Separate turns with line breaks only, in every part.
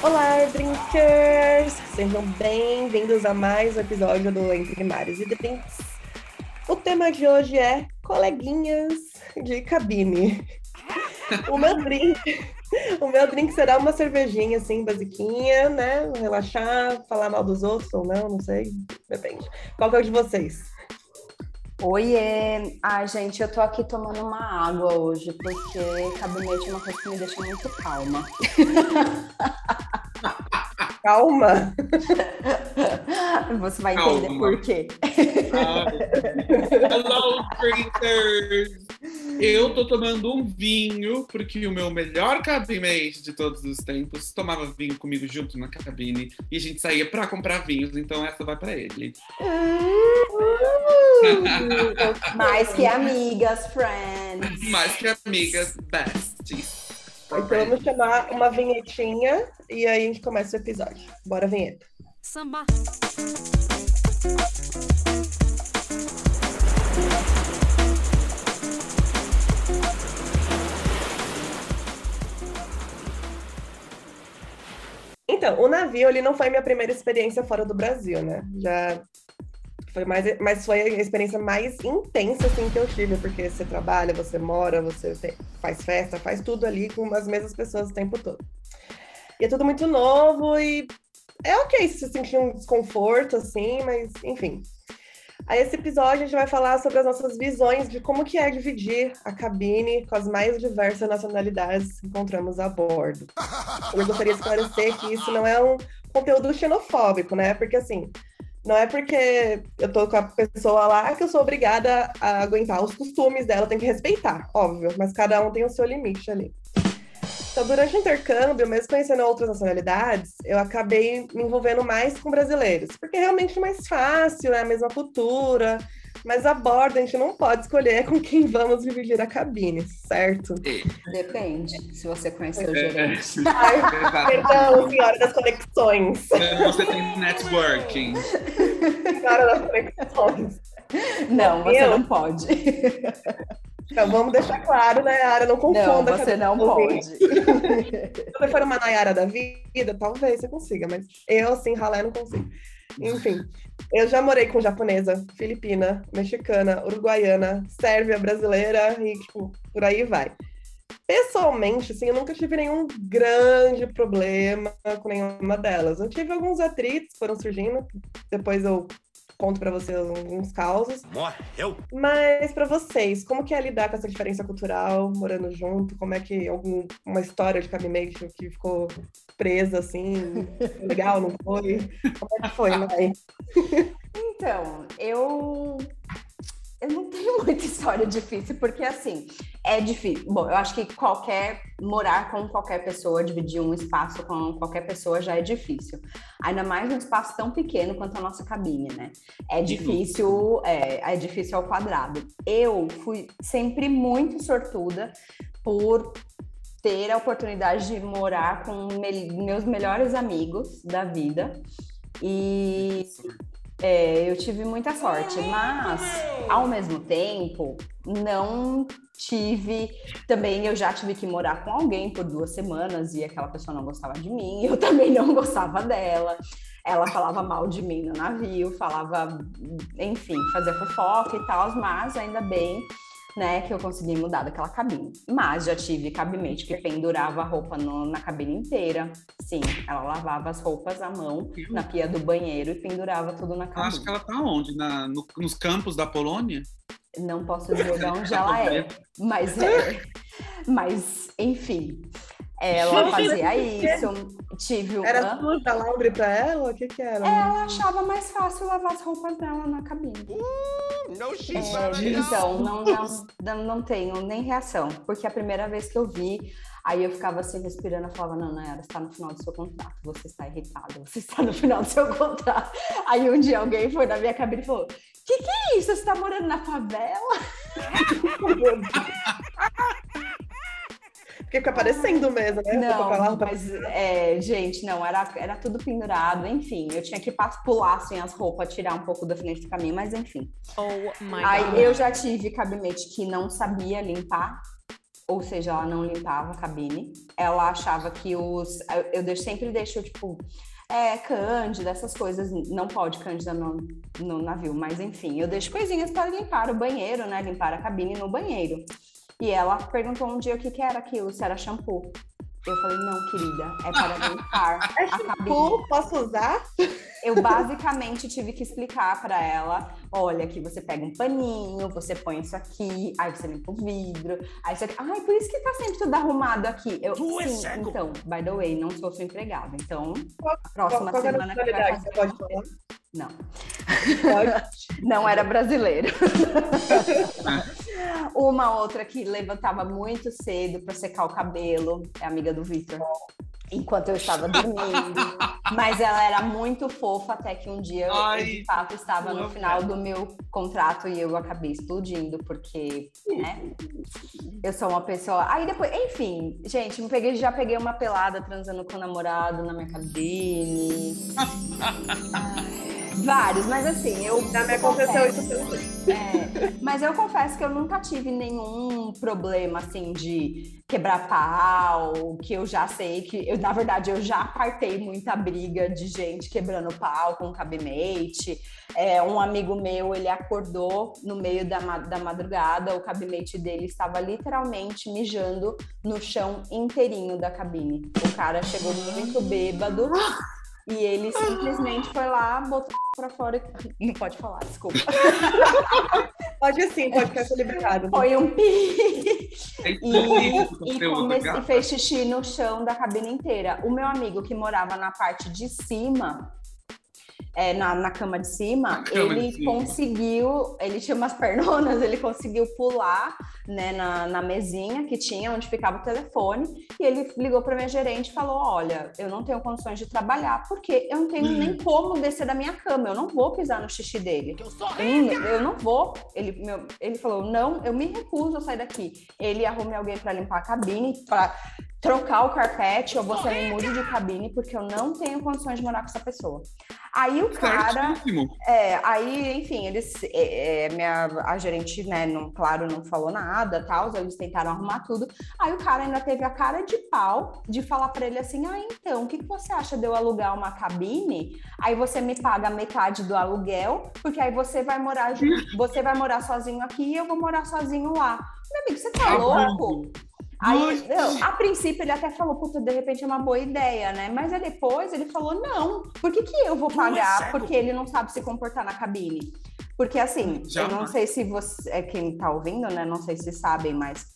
Olá, Drinkers! Sejam bem-vindos a mais um episódio do Entre Mares e Drinks. O tema de hoje é coleguinhas de cabine. O meu drink, o meu drink será uma cervejinha assim, basiquinha, né? Relaxar, falar mal dos outros ou não, não sei, depende. Qual que é o de vocês?
Oiê! Ai, gente, eu tô aqui tomando uma água hoje, porque cabinete é uma coisa que me deixa muito calma.
Calma!
Você vai
Calma.
entender por quê.
Hello, drinkers! Eu tô tomando um vinho, porque o meu melhor cabinete de todos os tempos tomava vinho comigo junto na cabine. E a gente saía pra comprar vinhos, então essa vai pra ele.
Mais que amigas, friends.
Mais que amigas, besties.
Então vamos chamar uma vinhetinha e aí a gente começa o episódio. Bora, vinheta.
Samba.
Então, o navio, ele não foi minha primeira experiência fora do Brasil, né? Já foi mais, mas foi a experiência mais intensa, assim, que eu tive, porque você trabalha, você mora, você faz festa, faz tudo ali com as mesmas pessoas o tempo todo. E é tudo muito novo e é ok se você sentir um desconforto, assim, mas enfim. Aí esse episódio a gente vai falar sobre as nossas visões de como que é dividir a cabine com as mais diversas nacionalidades que encontramos a bordo. Eu gostaria de esclarecer que isso não é um conteúdo xenofóbico, né? Porque assim, não é porque eu tô com a pessoa lá que eu sou obrigada a aguentar os costumes dela, tem que respeitar, óbvio, mas cada um tem o seu limite ali. Então, durante o intercâmbio, mesmo conhecendo outras nacionalidades, eu acabei me envolvendo mais com brasileiros, porque é realmente mais fácil, é a mesma cultura, mas a bordo a gente não pode escolher com quem vamos dividir a cabine, certo?
Depende, se você conhecer o gerente.
Ai, perdão, senhora das conexões.
Você tem networking.
Senhora das conexões.
Não, você
Eu?
não pode.
Então, vamos deixar claro, né, Ara? Não
Não,
confunda.
você não pode.
Se você for uma Nayara da vida, talvez você consiga, mas eu, assim, ralé, não consigo. Enfim, eu já morei com japonesa, filipina, mexicana, uruguaiana, sérvia, brasileira e, tipo, por aí vai. Pessoalmente, assim, eu nunca tive nenhum grande problema com nenhuma delas. Eu tive alguns atritos foram surgindo, depois eu conto pra vocês alguns causos.
Morreu.
Mas pra vocês, como que é lidar com essa diferença cultural, morando junto? Como é que algum, uma história de cabimento que ficou presa assim, legal, não foi? Como é que foi, Mai?
Então, eu eu não tenho muita história difícil, porque assim, é difícil. Bom, eu acho que qualquer morar com qualquer pessoa, dividir um espaço com qualquer pessoa já é difícil. Ainda mais num espaço tão pequeno quanto a nossa cabine, né? É difícil, é, é difícil ao quadrado. Eu fui sempre muito sortuda por ter a oportunidade de morar com me- meus melhores amigos da vida. E é, eu tive muita sorte, mas ao mesmo tempo não tive. Também eu já tive que morar com alguém por duas semanas e aquela pessoa não gostava de mim, eu também não gostava dela. Ela falava mal de mim no navio, falava, enfim, fazia fofoca e tal, mas ainda bem né, que eu consegui mudar daquela cabine. Mas já tive cabimento que pendurava a roupa no- na cabine inteira. Sim, ela lavava as roupas à mão na pia do banheiro e pendurava tudo na
Eu
cabine.
acho que ela tá onde? Na, no- nos campos da Polônia?
Não posso dizer de onde ela é, mas é. Mas, enfim. Ela fazia isso. Tive um.
Era
Hã?
suja a lambre pra ela? O que que era?
Ela achava mais fácil lavar as roupas dela na cabine. É, então, não, não, não, não tenho nem reação. Porque a primeira vez que eu vi, aí eu ficava assim respirando, eu falava, não, Nayara, você está no final do seu contrato, você está irritado, você está no final do seu contrato. Aí um dia alguém foi na minha cabine e falou, que que é isso? Você está morando na favela?
Porque fica parecendo mesmo, né? Lá,
Não,
roupa-
mas, é, gente, não, era, era tudo pendurado, enfim. Eu tinha que pular, assim, as roupas, tirar um pouco da frente do caminho, mas enfim.
Oh my
Aí
god.
eu já tive cabinete que não sabia limpar, ou seja, ela não limpava a cabine. Ela achava que os. Eu, eu deixo- sempre deixo, tipo, é, cândida, essas coisas. Não pode cândida no, no navio, mas enfim, eu deixo coisinhas para limpar o banheiro, né? Limpar a cabine no banheiro. E ela perguntou um dia o que, que era aquilo, se era shampoo. Eu falei, não, querida, é para limpar
É
a cabine.
shampoo? Posso usar?
Eu basicamente tive que explicar para ela: olha, aqui você pega um paninho, você põe isso aqui, aí você limpa o vidro, aí você. Ai, por isso que tá sempre tudo arrumado aqui. Eu, sim, então, by the way, não sou sua empregada. Então, a próxima
Qual, qual
semana que vai fazer.
Você pode falar?
Não,
Pode.
não era brasileiro. Uma outra que levantava muito cedo para secar o cabelo, é amiga do Victor. Enquanto eu estava dormindo. Mas ela era muito fofa até que um dia eu, eu,
Ai,
de fato estava no final do meu contrato e eu acabei explodindo, porque, né? Eu sou uma pessoa. Aí depois, enfim, gente, me peguei, já peguei uma pelada transando com o namorado na minha cabine. Vários, mas assim, eu.
Já me
eu
aconteceu isso
é, mas eu confesso que eu nunca tive nenhum problema assim de quebrar pau, que eu já sei que eu, na verdade, eu já partei muita briga de gente quebrando pau com cabimate. É, um amigo meu, ele acordou no meio da, da madrugada, o cabimate dele estava literalmente mijando no chão inteirinho da cabine. O cara chegou muito bêbado. E ele simplesmente foi lá, botou pra fora e. Não pode falar, desculpa.
Pode sim, pode ficar liberado.
Foi um pi e, e,
conteúdo,
come- e fez xixi no chão da cabine inteira. O meu amigo que morava na parte de cima, é, na, na cama de cima,
cama de
ele
cima.
conseguiu, ele tinha umas pernonas, ele conseguiu pular né, na, na mesinha que tinha, onde ficava o telefone, e ele ligou para minha gerente e falou: Olha, eu não tenho condições de trabalhar, porque eu não tenho nem como descer da minha cama, eu não vou pisar no xixi dele. Eu não, eu não vou. Ele, meu- ele falou: Não, eu me recuso a sair daqui. Ele arrume alguém para limpar a cabine, para trocar o carpete, ou você me mude de cabine, porque eu não tenho condições de morar com essa pessoa. Aí o cara. É, aí, enfim, eles, é, é, minha, a gerente, né, não, claro, não falou nada, tal, eles tentaram arrumar tudo. Aí o cara ainda teve a cara de pau de falar pra ele assim, ah, então, o que, que você acha de eu alugar uma cabine? Aí você me paga metade do aluguel, porque aí você vai morar, você vai morar sozinho aqui e eu vou morar sozinho lá. Meu amigo, você tá louco? Aí, não, a princípio, ele até falou, puta, de repente é uma boa ideia, né? Mas aí depois ele falou, não, por que, que eu vou pagar? Porque ele não sabe se comportar na cabine. Porque assim, eu não
Jamais.
sei se você, é quem tá ouvindo, né? Não sei se sabem, mas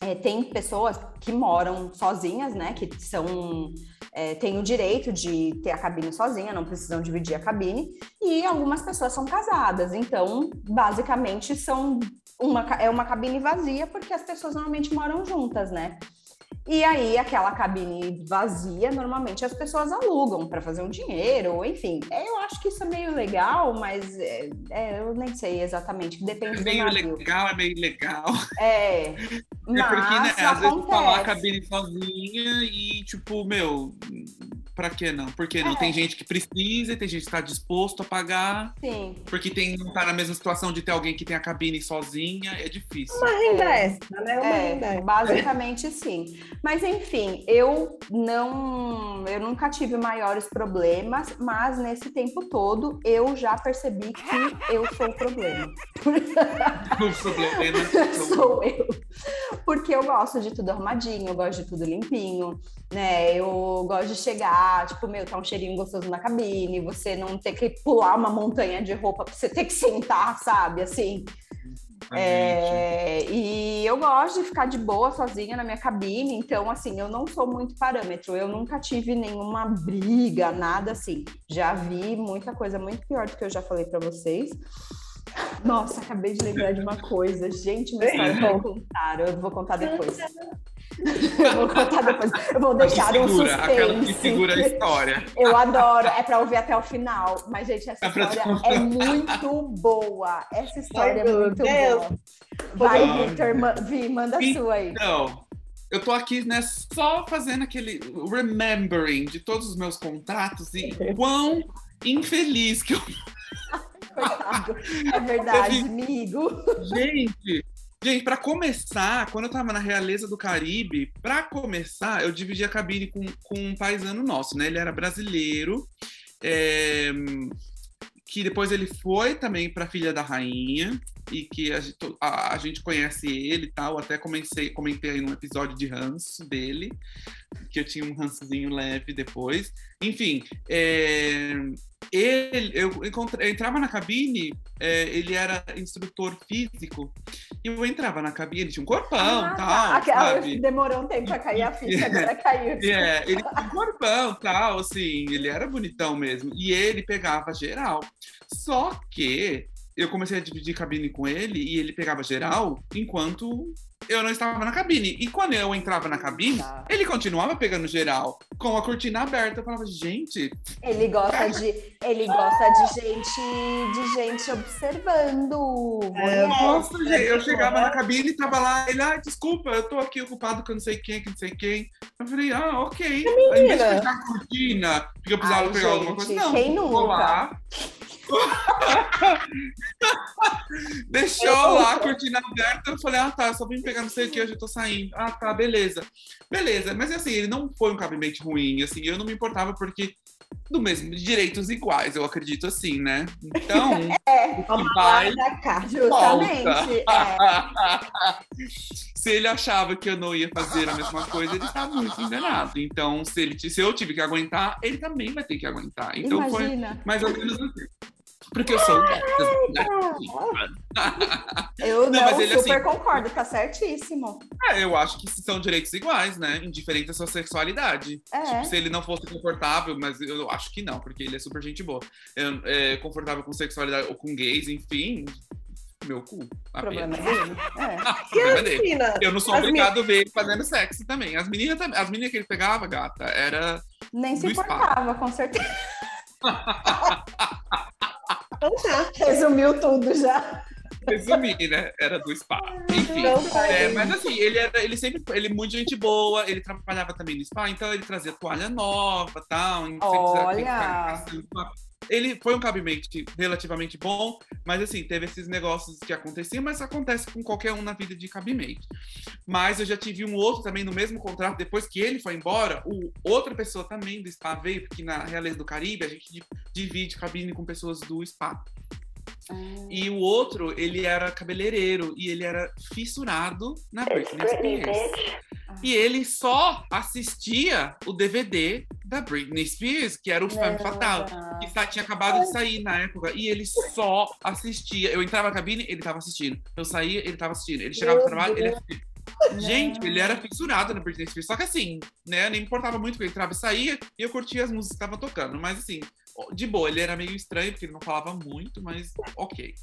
é, tem pessoas que moram sozinhas, né? Que são é, têm o direito de ter a cabine sozinha, não precisam dividir a cabine. E algumas pessoas são casadas, então basicamente são uma, é uma cabine vazia porque as pessoas normalmente moram juntas, né? E aí, aquela cabine vazia, normalmente as pessoas alugam para fazer um dinheiro, ou enfim. É, Eu acho que isso é meio legal, mas é, é, eu nem sei exatamente, depende
É meio legal, é meio legal.
É,
É
mas
porque, né, às vezes tá lá a
acontece.
cabine sozinha e, tipo, meu, pra que não? Porque não?
É.
Tem gente que precisa, tem gente que tá disposto a pagar,
Sim,
porque tem, não tá na mesma situação de ter alguém que tem a cabine sozinha, é difícil.
Uma renda
É.
extra, né? Uma renda
É,
extra.
basicamente sim. Mas enfim, eu não, eu nunca tive maiores problemas, mas nesse tempo todo eu já percebi que eu sou o problema.
O problema
sou eu. Porque eu gosto de tudo arrumadinho, eu gosto de tudo limpinho, né? Eu gosto de chegar, tipo, meu, tá um cheirinho gostoso na cabine, você não ter que pular uma montanha de roupa pra você ter que sentar, sabe? Assim. É, e eu gosto de ficar de boa sozinha na minha cabine, então assim, eu não sou muito parâmetro, eu nunca tive nenhuma briga, nada assim. Já vi muita coisa muito pior do que eu já falei para vocês. Nossa, acabei de lembrar de uma coisa. Gente, uma história que me contaram. Eu vou contar depois. Eu vou contar depois. Eu vou deixar um
segura, aquela que
suspense.
segura a história.
Eu adoro. É pra ouvir até o final. Mas, gente, essa
É
história é muito boa. Essa história
Ai,
é muito
Deus.
boa. Vai,
Ai.
Victor, ma- Vi, manda a sua aí.
Então, eu tô aqui, né, só fazendo aquele remembering de todos os meus contratos e quão infeliz que eu.
Coitado. É verdade,
Eu
amigo.
Gente! Gente, pra começar, quando eu tava na Realeza do Caribe, pra começar, eu dividi a cabine com, com um paisano nosso, né? Ele era brasileiro, é, que depois ele foi também pra Filha da Rainha, e que a, gente- a- a gente conhece ele e tal. Até comecei, comentei aí num episódio de ranço dele, que eu tinha um rançozinho leve depois. Enfim, é, ele, eu, eu entrava na cabine, é, ele era instrutor físico, e eu entrava na cabine, ele tinha um corpão
Ah,
tal,
tá.
Sabe?
Demorou um tempo pra cair a ficha, agora caiu.
É, ele tinha um corpão tal, assim, ele era bonitão mesmo. E ele pegava geral. Só que eu comecei a dividir cabine com ele e ele pegava geral enquanto eu não estava na cabine. E quando eu entrava na cabine,
Tá.
ele continuava pegando geral, com a cortina aberta. Eu falava, gente,
Ele gosta de, ele gosta de gente, de gente observando.
É,
nossa, gente, eu chegava na cabine e tava lá, ele, ah, desculpa, eu tô aqui ocupado com não sei quem, que não sei quem. Eu falei, ah, ok. Em vez de fechar a cortina, porque eu precisava
Ai,
pegar alguma coisa,
gente,
não,
quem
vou
nunca?
lá. Deixou lá a cortina aberta, eu falei, ah tá, só vim pegar não sei o que, hoje eu tô saindo. Ah tá, beleza. Beleza, mas assim, ele não foi um cabimento ruim, assim, eu não me importava porque do mesmo, de direitos iguais, eu acredito assim, né? Então,
É,
o que vai
cá.
justamente. É.
se ele achava que eu não ia fazer a mesma coisa, ele estava muito enganado. Então, se, ele, se eu tive que aguentar, ele também vai ter que aguentar. Então foi
Imagina.
mais ou menos assim. Porque eu sou?
Eu
Não,
não,
mas ele,
super
assim-
concordo, tá certíssimo.
É, eu acho que são direitos iguais, né? Indiferente da sua sexualidade.
É.
Tipo, se ele não fosse confortável, mas eu acho que não, porque ele é super gente boa. É, é confortável com sexualidade ou com gays, enfim, meu cu.
O problema dele. É.
Dele. Eu não sou
As
obrigado a ver ele fazendo sexo também. As meninas, as meninas que ele pegava, gata, era.
Nem se importava, com certeza.
Então tá.
Resumiu tudo já.
Resumir, né? Era do spa. Enfim. É, mas assim, ele era, ele sempre, ele é muito gente boa, ele trabalhava também no spa, então ele trazia toalha nova, tal. sempre Ele foi um cabimento relativamente bom, mas assim, teve esses negócios que aconteciam, mas acontece com qualquer um na vida de cabimento. Mas eu já tive um outro também no mesmo contrato, depois que ele foi embora, o, outra pessoa também do spa veio, porque na Realeza do Caribe a gente di- divide cabine com pessoas do spa. E o outro, ele era cabeleireiro e ele era fissurado na Britney Spears. E ele só assistia o DVD da Britney Spears, que era o Femme Fatal, que tinha acabado de sair na época, e ele só assistia. Eu entrava na cabine, ele tava assistindo. Eu saía, ele tava assistindo. Ele chegava no trabalho, ele assistia. Gente, ele era fissurado na Britney Spears. Só que assim, né, nem importava muito que ele entrava e saía, e eu curtia as músicas que estavam tocando. Mas assim, de boa, ele era meio estranho, porque ele não falava muito, mas ok.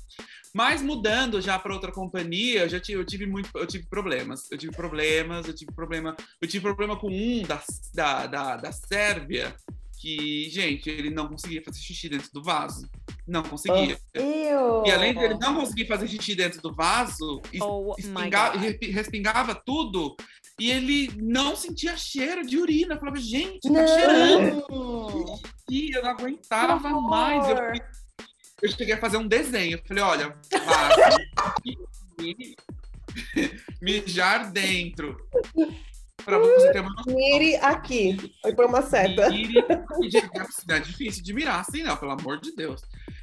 Mas mudando já para outra companhia, eu já tive, eu tive muito, eu tive problemas. Eu tive problemas, eu tive problema, eu tive problema com um da, da, da, da Sérvia, que, gente, ele não conseguia fazer xixi dentro do vaso. Não conseguia.
Eu.
E além dele não conseguir fazer xixi dentro do vaso,
Oh my
espinga-
God.
respi- respingava tudo. E ele não sentia cheiro de urina. Eu falava, gente, tá
Não.
cheirando. E eu não aguentava mais. Eu, eu cheguei a fazer um desenho. Eu falei, olha, mijar dentro. Pra você ter uma noção.
Mire aqui. Foi por uma seta.
Mire- e, gente, É difícil de mirar assim, não, pelo amor de Deus.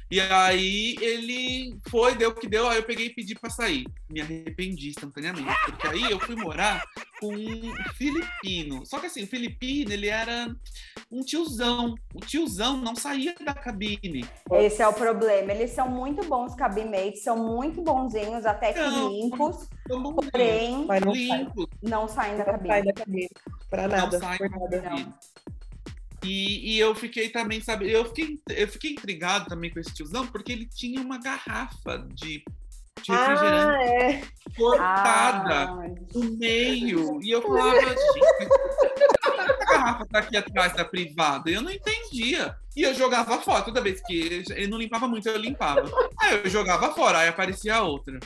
E aí ele foi, deu o que deu, aí eu peguei e pedi pra sair. Me arrependi instantaneamente, porque aí eu fui morar com um filipino. Só que assim, o filipino, ele era um tiozão. O tiozão não saía da cabine.
Esse é o problema. Eles são muito bons cabinmates, são muito bonzinhos, até que
Não.
limpos, porém
não sai,
limpo,
não saem da
não sai
cabine.
da cabine. Pra nada.
não da cabine. E, e eu fiquei também, sabe, eu fiquei, eu fiquei intrigado também com esse tiozão, porque ele tinha uma garrafa de, de refrigerante
Ah, é.
cortada
Ah,
no meio. E eu falava, gente, garrafa tá aqui atrás da privada? Eu não entendia. E eu jogava fora. Toda vez que ele não limpava muito, eu limpava. Aí eu jogava fora, aí aparecia outra.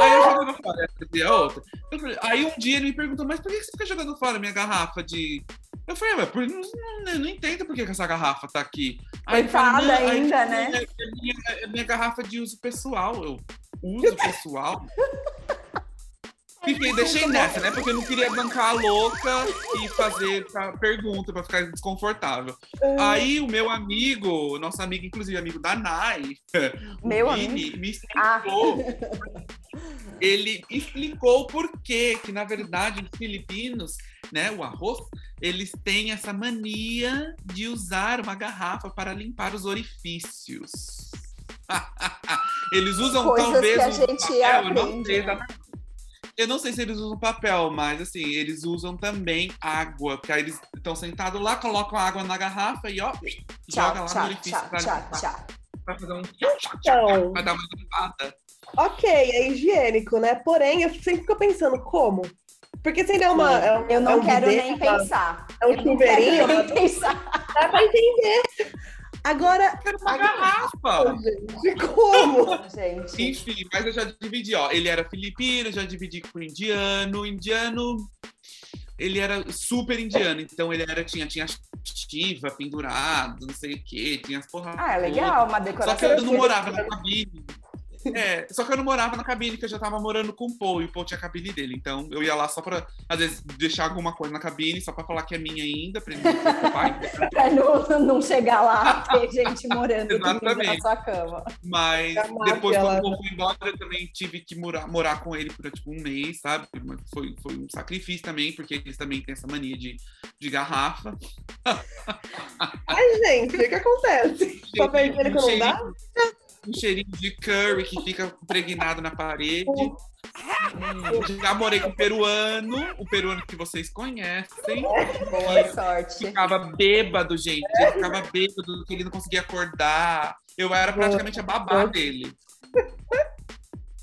Aí eu jogava fora, aí aparecia outra. Falei- aí um dia ele me perguntou, mas por que você fica jogando fora minha garrafa de. Eu falei, mas por- não, não, não entendo por que que essa garrafa tá aqui. Aí
Coitada
"Não, aí
ainda,
é
né?
minha- É minha, é minha garrafa de uso pessoal. Eu, uso pessoal? Fiquei, deixei nessa, né? Porque eu não queria bancar a louca e fazer pra- pergunta pra ficar desconfortável. Aí o meu amigo, nosso amigo, inclusive amigo da Nai,
Meu
o
amigo.
Vini, me
Ah.
explicou. Ele explicou por quê, que na verdade os filipinos, né, o arroz, eles têm essa mania de usar uma garrafa para limpar os orifícios. eles usam
Coisas
talvez
que a
um
gente
papel, eu não
aprende,
sei
né?
exatamente. Eu não sei se eles usam papel, mas assim, eles usam também água, porque aí eles estão sentados lá, colocam a água na garrafa e ó, joga
Tchau,
lá no
tchau,
orifício
tchau,
pra,
tchau, tchau.
pra fazer um
Então,
pra dar uma limpada.
ok, é higiênico, né? Porém, eu sempre fico pensando como. Porque se ele é uma. É um,
Eu não
é um
quero
bidê,
nem pensar.
É um
Eu não quero
chuveirinho,
nem pensar.
dá pra entender. Agora,
Quero uma garrafa!
gente, como?
Gente,
Enfim, mas eu já dividi, ó. Ele era filipino, já dividi com indiano. O indiano, ele era super indiano, então ele era, tinha, tinha Shiva pendurado, não sei o quê, tinha as porra.
ah, é legal, uma
Só que
decoração.
eu não morava na cabine. É, só que eu não morava na cabine, que eu já tava morando com o Paul, e o Paul tinha a cabine dele. Então eu ia lá só pra, às vezes, deixar alguma coisa na cabine, só pra falar que é minha ainda, pra ele não preocupar.
Pra não, não chegar lá ter gente morando na sua cama.
Mas depois,
ela-
quando o Paul foi embora, eu também tive que morar, morar com ele por tipo um mês, sabe? Foi, foi um sacrifício também, porque eles também têm essa mania de, de garrafa.
Ai, gente, o que acontece? Só ele
um,
quando não dá?
Um cheirinho de curry que fica impregnado na parede. Já morei com o peruano, o peruano que vocês conhecem.
Boa sorte.
Ficava bêbado, gente. Ele ficava bêbado, que ele não conseguia acordar. Eu era praticamente a babá dele.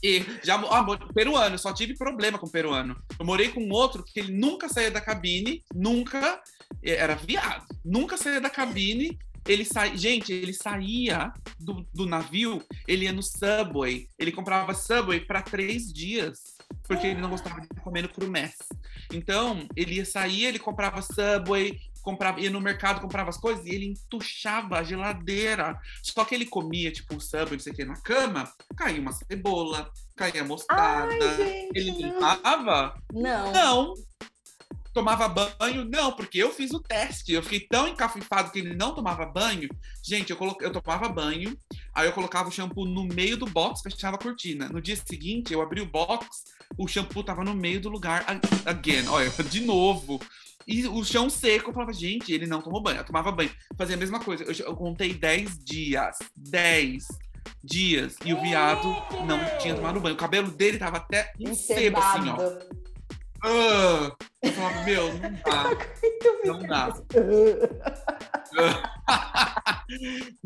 E já ah, peruano, só tive problema com peruano. Eu morei com outro que ele nunca saía da cabine, nunca era viado, nunca saía da cabine. Ele sai, gente, ele saía do, do navio, ele ia no Subway, ele comprava Subway para três dias, porque ele não gostava de comer no crumess. Então, ele ia sair, ele comprava Subway, comprava, ia no mercado, comprava as coisas e ele entuchava a geladeira. Só que ele comia, tipo, o Subway, não sei o que, na cama, caía uma cebola, caía mostarda.
Ai,
ele
gente, não.
limpava?
Não.
Não. Tomava banho? Não, porque eu fiz o teste. Eu fiquei tão encafifado que ele não tomava banho. Gente, eu, colo... eu tomava banho, aí eu colocava o shampoo no meio do box, fechava a cortina. No dia seguinte, eu abri o box, o shampoo tava no meio do lugar again. Olha, de novo. E o chão seco, eu falava, gente, ele não tomou banho. Eu tomava banho. Fazia a mesma coisa. Eu, eu contei 10 dias. 10 dias. E o viado não tinha tomado banho. O cabelo dele tava até em sebo, assim, ó. Ah, eu falava, meu, não dá, não dá.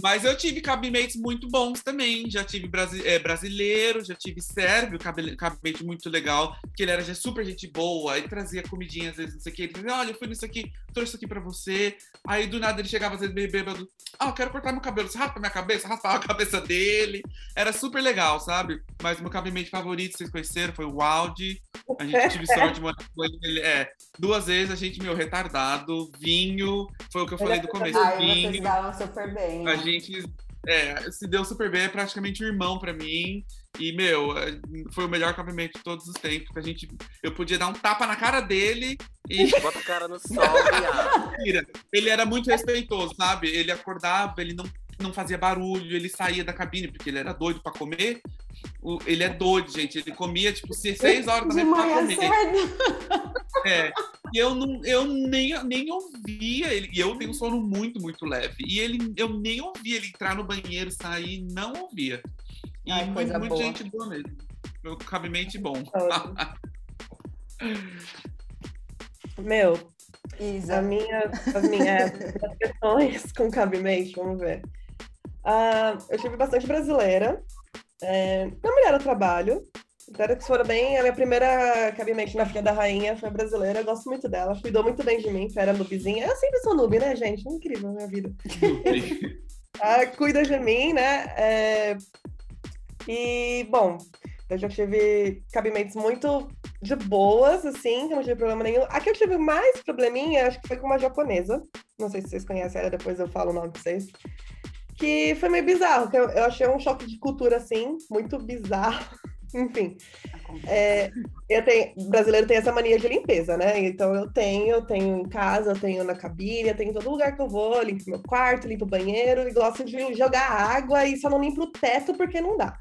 Mas eu tive cabinets muito bons também. Já tive brasi é, brasileiro, já tive sérvio, cabinete muito legal, que ele era já super gente boa, e trazia comidinha, às vezes, não sei o que. Ele dizia, olha, eu fui nisso aqui, trouxe isso aqui pra você. Aí do nada ele chegava, às vezes, meio bêbado. Ah, eu quero cortar meu cabelo. Você raspa minha cabeça, raspava a cabeça dele. Era super legal, sabe? Mas meu cabinete favorito, vocês conheceram, foi o Aldi. A gente tive sorte É, duas vezes a gente, meu, retardado, vinho. Foi o que eu falei do começo.
Ai, vocês
vinho.
davam super bem.
A gente é, se deu super bem, é praticamente um irmão pra mim. E, meu, foi o melhor cabimento de todos os tempos. Que a gente, eu podia dar um tapa na cara dele e
Bota o cara no sol, viado.
Ele era muito respeitoso, sabe? Ele acordava, ele não não fazia barulho, ele saía da cabine porque ele era doido pra comer. O- ele é doido, gente. Ele comia, tipo, se- seis horas da
De
manhã. É. E eu, não, eu nem, nem ouvia ele. E eu tenho um sono muito, muito leve. E ele, eu nem ouvia ele entrar no banheiro, sair, não ouvia. E
Ai,
muito,
coisa
muito
boa.
gente boa mesmo. Meu cabimento bom.
Meu, a
Isa.
minha, as minhas as questões com cabimento, vamos ver. Ah, eu tive bastante brasileira. É, minha mulher eu trabalho. Espero que foram bem. A minha primeira cabimento na Filha da Rainha foi brasileira. Eu gosto muito dela. Cuidou muito bem de mim, era nubizinha. Eu sempre sou noob, né, gente? Incrível a minha vida. Ah, cuida de mim, né? É, E, bom, eu já tive cabimentos muito de boas, assim, que não tive problema nenhum. A que eu tive mais probleminha, acho que foi com uma japonesa. Não sei se vocês conhecem ela, depois eu falo o nome pra vocês. Que foi meio bizarro, que eu, eu achei um choque de cultura, assim, muito bizarro. Enfim, é, eu tenho, brasileiro tem essa mania de limpeza, né? Então eu tenho, eu tenho em casa, eu tenho na cabine, eu tenho em todo lugar que eu vou, eu limpo meu quarto, limpo o banheiro e gosto de jogar água e só não limpo o teto porque não dá.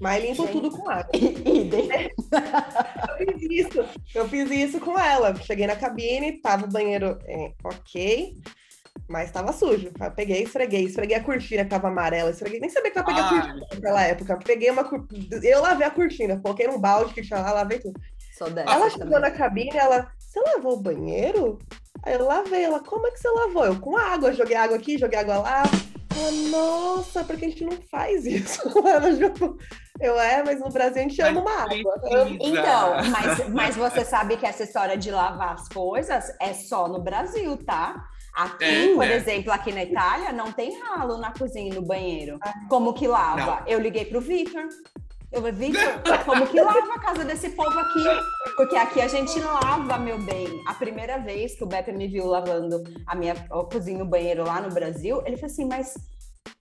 Mas limpo
Gente.
tudo com água. Eu fiz isso, eu fiz isso com ela. Cheguei na cabine, tava o banheiro é, ok, mas tava sujo. Eu peguei, esfreguei, esfreguei a cortina que tava amarela, esfreguei, nem sabia que eu peguei a
Ai.
cortina naquela época. Peguei uma eu lavei a cortina, coloquei num balde que tinha lá, lavei tudo.
Sou dessa
Ela chegou
também.
na cabine, ela, você lavou o banheiro? Aí eu lavei, ela, como é que você lavou? Eu, com água, joguei água aqui, joguei água lá. Ela, nossa, porque a gente não faz isso lá no Japão. Eu, é, mas no Brasil a gente ama uma água.
Então, mas, mas você sabe que essa história de lavar as coisas é só no Brasil, tá? Aqui,
É,
por
é.
exemplo, aqui na Itália, não tem ralo na cozinha e no banheiro. Como que lava? Eu liguei pro Victor. Eu falei, Victor, como que lava a casa desse povo aqui? Porque aqui a gente lava, meu bem. A primeira vez que o Beppe me viu lavando a minha a cozinha e o banheiro lá no Brasil, ele falou assim, mas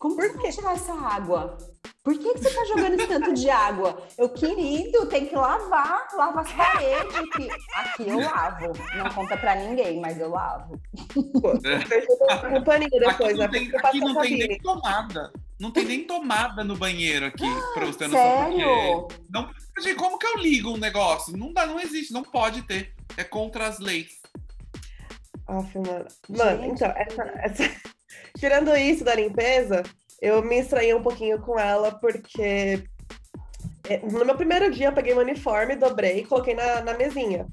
como que você vai tirar essa água? Por que, que você tá jogando esse tanto de água? Eu, querido, tem que lavar, lava as paredes. Que... Aqui eu lavo. Não conta pra ninguém, mas eu lavo.
com um paninho depois,
aqui
né?
não tem, aqui não tem nem tomada. Não tem nem tomada no banheiro aqui, pra você. Porque...
Sério?
Não, gente, como que eu ligo um negócio? Não dá, não existe, não pode ter. É contra as leis.
Aff, mano. Mano,
Gente.
então, essa, essa- tirando isso da limpeza, eu me estranhei um pouquinho com ela, porque é, no meu primeiro dia eu peguei meu uniforme, dobrei e coloquei na, na mesinha.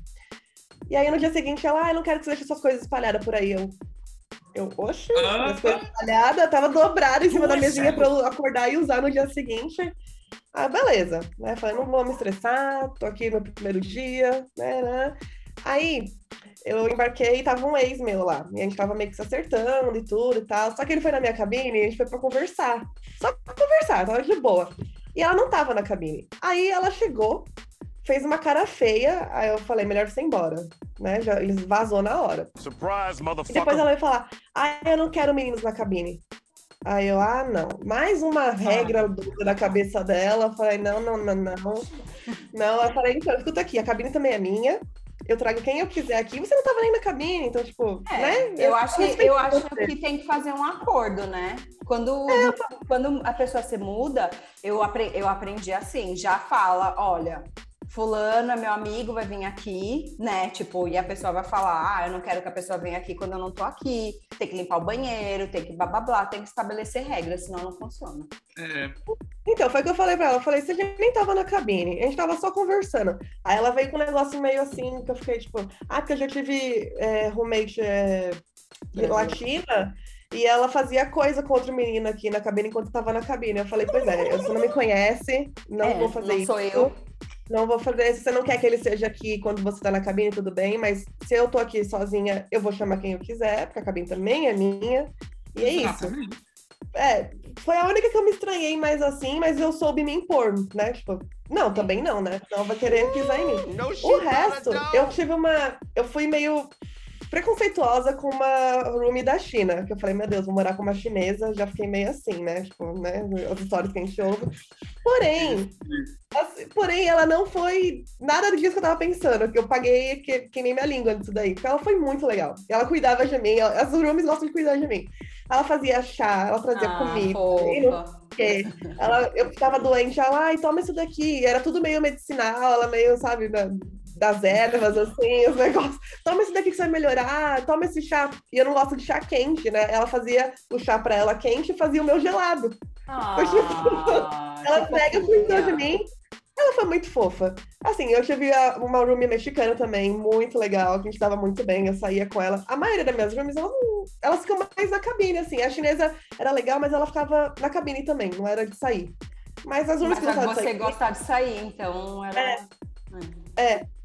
E aí no dia seguinte ela, ah, eu não quero que você deixe suas coisas espalhadas por aí. Eu, eu oxe,
Ah.
as coisas espalhadas, tava dobrada em cima da
Ué,
mesinha pra eu acordar e usar no dia seguinte. Ah, beleza. Né? Falei, não vou me estressar, tô aqui no primeiro dia, né? né. Aí eu embarquei e tava um ex meu lá. E a gente tava meio que se acertando e tudo e tal. Só que ele foi na minha cabine e a gente foi pra conversar. Só pra conversar, tava de boa. E ela não tava na cabine. Aí ela chegou, fez uma cara feia. Aí eu falei, melhor você ir embora. Né? Já, ele vazou na hora.
Surprise,
E depois
motherfucker.
ela veio falar, ah, eu não quero meninos na cabine. Aí eu, ah, não. Mais uma regra doida na cabeça dela. Eu falei, não, não, não, não. Não, eu falei, então, escuta aqui, a cabine também é minha. Eu trago quem eu quiser aqui. Você não tava nem na cabine, então, tipo,
É,
né?
eu acho, que, eu acho
você.
que tem que fazer um acordo, né? Quando, quando a pessoa se muda, eu, apre- eu aprendi assim, já fala, olha, fulano é meu amigo, vai vir aqui, né? Tipo, e a pessoa vai falar, ah, eu não quero que a pessoa venha aqui quando eu não tô aqui, tem que limpar o banheiro, tem que blá blá blá, tem que estabelecer regras, senão não funciona.
É,
Então, foi o que eu falei pra ela. Eu falei, você nem tava na cabine, a gente tava só conversando. Aí ela veio com um negócio meio assim, que eu fiquei tipo, ah, porque eu já tive é, roommate é, latina e ela fazia coisa com outro menino aqui na cabine enquanto tava na cabine. Eu falei, pois é, você não me conhece, não
É,
vou fazer
não
isso.
sou eu.
Não vou fazer. Se você não quer que ele seja aqui quando você tá na cabine, tudo bem, mas se eu tô aqui sozinha, eu vou chamar quem eu quiser, porque a cabine também é minha. E é isso.
exatamente.
É, foi a única que eu me estranhei mais assim, mas eu soube me impor, né? Tipo, não, também não, né? Não vai querer pisar em mim. O resto, eu tive uma. Eu fui meio preconceituosa com uma roomie da China. Que eu falei, meu Deus, vou morar com uma chinesa. Já fiquei meio assim, né? Tipo, né? As histórias que a gente ouve. Porém, assim, porém, ela não foi nada disso que eu tava pensando. Que eu paguei que, que nem minha língua disso daí. Porque ela foi muito legal. Ela cuidava de mim. ela- As roomies gostam de cuidar de mim. Ela fazia chá, ela trazia
Ah,
comida.
fofa.
porque ela, eu ficava doente, ela, ai, toma isso daqui. Era tudo meio medicinal, ela meio, sabe, da- das ervas, assim, os negócios. Toma isso daqui que você vai melhorar, toma esse chá. E eu não gosto de chá quente, né? Ela fazia o chá pra ela quente e fazia o meu gelado.
Ah,
Ela pega, cuidou de mim. Ela foi muito fofa. Assim, eu tive uma roomie mexicana também, muito legal, que a gente tava muito bem, eu saía com ela. A maioria das minhas roomies, elas, elas ficam mais na cabine, assim. A chinesa era legal, mas ela ficava na cabine também, não era de sair. Mas as roomies
Mas
que gostavam de
você
sair
gostar de sair, então era.
É.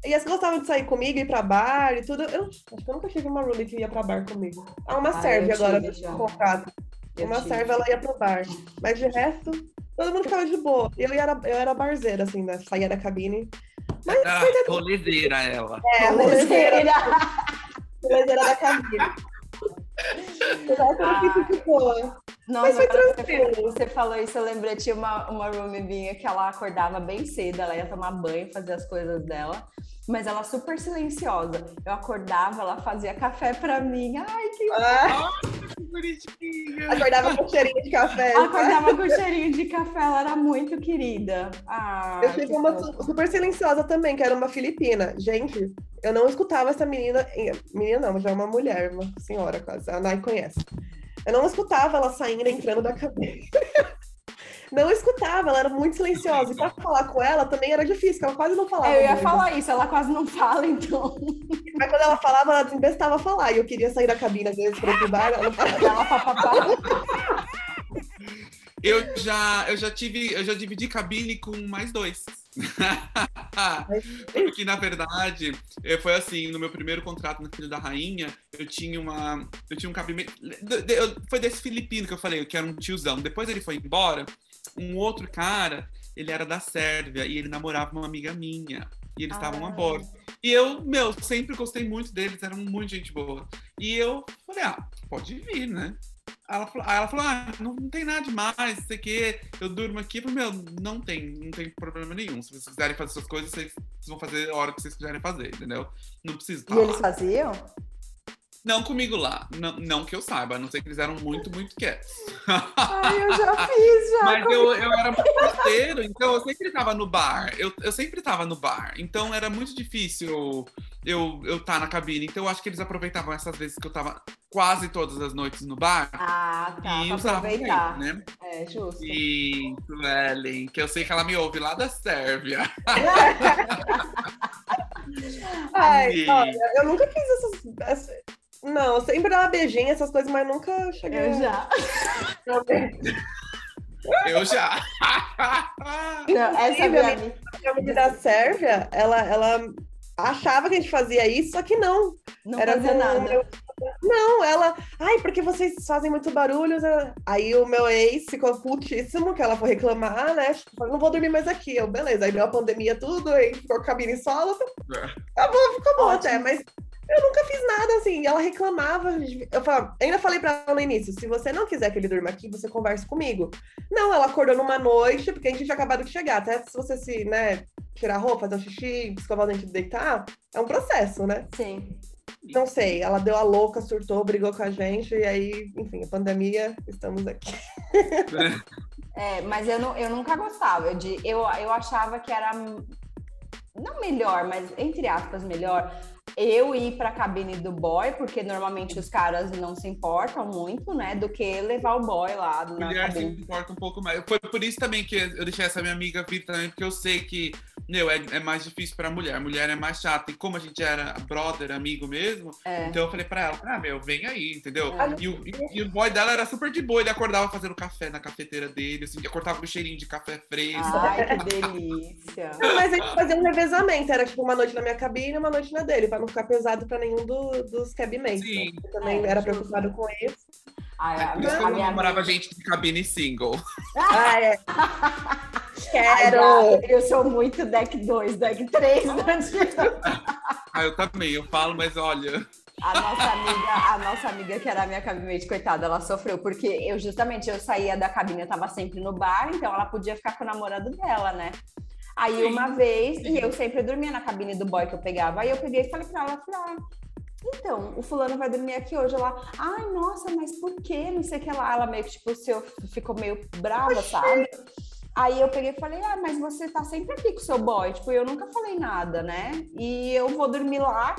E as que gostavam de sair comigo, ir pra bar e tudo. Eu acho que eu nunca tive uma roomie que ia pra bar comigo. Ah, uma
Ah,
serve agora no contrato. Uma serve, ela ia pro bar. Mas de resto, todo mundo ficava de boa. Eu era, eu era barzeira, assim, né? Saía da cabine. Mas
Ah, rolezeira ela.
é, rolezeira,
Rolezeira.
da cabine. Eu tava
Ah.
de boa.
Nossa,
Mas foi
você,
tranquilo.
você falou isso, eu lembrei, tinha uma, uma roomie minha que ela acordava bem cedo, ela ia tomar banho, fazer as coisas dela, mas ela super silenciosa. Eu acordava, ela fazia café pra mim. Ai, que
Ah,
Que bonitinha.
acordava com cheirinho de café.
Ela acordava com cheirinho de café, ela era muito querida. Ah,
Eu tive
que
uma
fofo.
super silenciosa também, que era uma filipina. Gente, eu não escutava essa menina. Menina não, já é uma mulher, uma senhora quase. A Nai conhece. Eu não escutava ela saindo e entrando da cabine. Não escutava, ela era muito silenciosa. E pra falar com ela também era difícil, porque ela quase não falava.
É, eu ia
muito.
falar isso, ela quase não fala, então.
Mas quando ela falava, ela desembestava a falar. E eu queria sair da cabine, às vezes, pra ir pro bar. Ela não.
Eu já, eu já tive, eu já dividi cabine com mais dois. Porque, na verdade, eh, foi assim, no meu primeiro contrato no Filho da Rainha, eu tinha uma. Eu tinha um cabimento. Foi desse filipino que eu falei, que era um tiozão. Depois ele foi embora, um outro cara, ele era da Sérvia e ele namorava uma amiga minha. E eles estavam
Ah.
a bordo. E eu, meu, sempre gostei muito deles, eram muito gente boa. E eu falei, ah, pode vir, né? Aí ela falou, aí ela falou ah, não, não tem nada demais, não sei o quê, eu durmo aqui. Eu falei, meu, não tem, não tem problema nenhum. Se vocês quiserem fazer suas coisas, vocês, vão fazer a hora que vocês quiserem fazer, entendeu? Não preciso
E eles
lá.
faziam?
Não comigo lá, não, não que eu saiba, a não ser que eles eram muito, muito quietos.
Ai, eu já fiz, já.
Mas eu, eu era muito parceiro, então eu sempre tava no bar. Eu, eu sempre tava no bar. Então era muito difícil eu eu estar na cabine. Então eu acho que eles aproveitavam essas vezes que eu tava quase todas as noites no bar.
Ah, tá.
e usavam
aproveitar.
ele, né?
É, justo.
Isso, Ellen, que eu sei que ela me ouve lá da Sérvia.
Ai,
Sim.
olha, eu nunca fiz essas. essa- Não, eu sempre dava beijinho, essas coisas, mas nunca cheguei
Eu já.
Eu já.
Não, essa minha
a
amiga.
A amiga da Sérvia, ela, ela achava que a gente fazia isso, só que não.
Não
Era
fazia nada.
Não, ela. Ai, porque vocês fazem muito barulho. né?" Aí o meu ex ficou putíssimo, que ela foi reclamar, né? Falou, não vou dormir mais aqui. Eu, beleza. Aí deu a pandemia, tudo, aí ficou com a cabine solo. Tá bom, ficou bom
Ótimo.
até, mas eu nunca fiz nada assim. E ela reclamava. Eu falava, ainda falei pra ela no início: se você não quiser que ele durma aqui, você conversa comigo. Não, ela acordou numa noite, porque a gente tinha acabado de chegar. Até se você se, né, tirar a roupa, fazer um xixi, escovar o dente deitar, é um processo, né?
Sim.
Não sei, ela deu a louca, surtou, brigou com a gente, e aí, enfim, a pandemia, estamos aqui.
É, mas eu, não, eu nunca gostava. Eu, eu achava que era. Não melhor, mas entre aspas, melhor. Eu ir pra cabine do boy, porque normalmente os caras não se importam muito, né? Do que levar o boy lá na
Mulher se
cabine.
importa um pouco mais. Foi por isso também que eu deixei essa minha amiga vir também, porque eu sei que, meu, é, é mais difícil pra mulher. Mulher é mais chata. E como a gente era brother, amigo mesmo,
É.
então eu falei pra ela, ah, meu, vem aí, entendeu?
É.
E, o, e- e o boy dela era super de boa, ele acordava fazendo café na cafeteira dele, assim, acordava com cheirinho de café fresco.
Ai, que delícia.
Mas a gente fazia um revezamento, era tipo uma noite na minha cabine e uma noite na dele, pra não ficar pesado pra nenhum do- dos né?
Sim.
Eu também
É,
era preocupado com isso.
Ai, a,
Por isso que
a
eu
minha
namorava
amiga-
gente de cabine single.
Ah, é.
Ai,
Quero!
já, eu sou muito deck 2, deck 3.
Ah, eu também, eu falo, mas olha.
A nossa amiga, a nossa amiga que era a minha cabinete, coitada, ela sofreu, porque eu justamente eu saía da cabine, eu tava sempre no bar, então ela podia ficar com o namorado dela, né? Aí uma vez, e eu sempre dormia na cabine do boy que eu pegava, aí eu peguei e falei pra ela, falei, ah, então, o fulano vai dormir aqui hoje. Ela, ai, nossa, mas por quê? Não sei o que lá. Ela meio que, tipo, se eu, ficou meio brava, sabe? Aí eu peguei e falei, ah, mas você tá sempre aqui com o seu boy. Tipo, eu nunca falei nada, né? E eu vou dormir lá,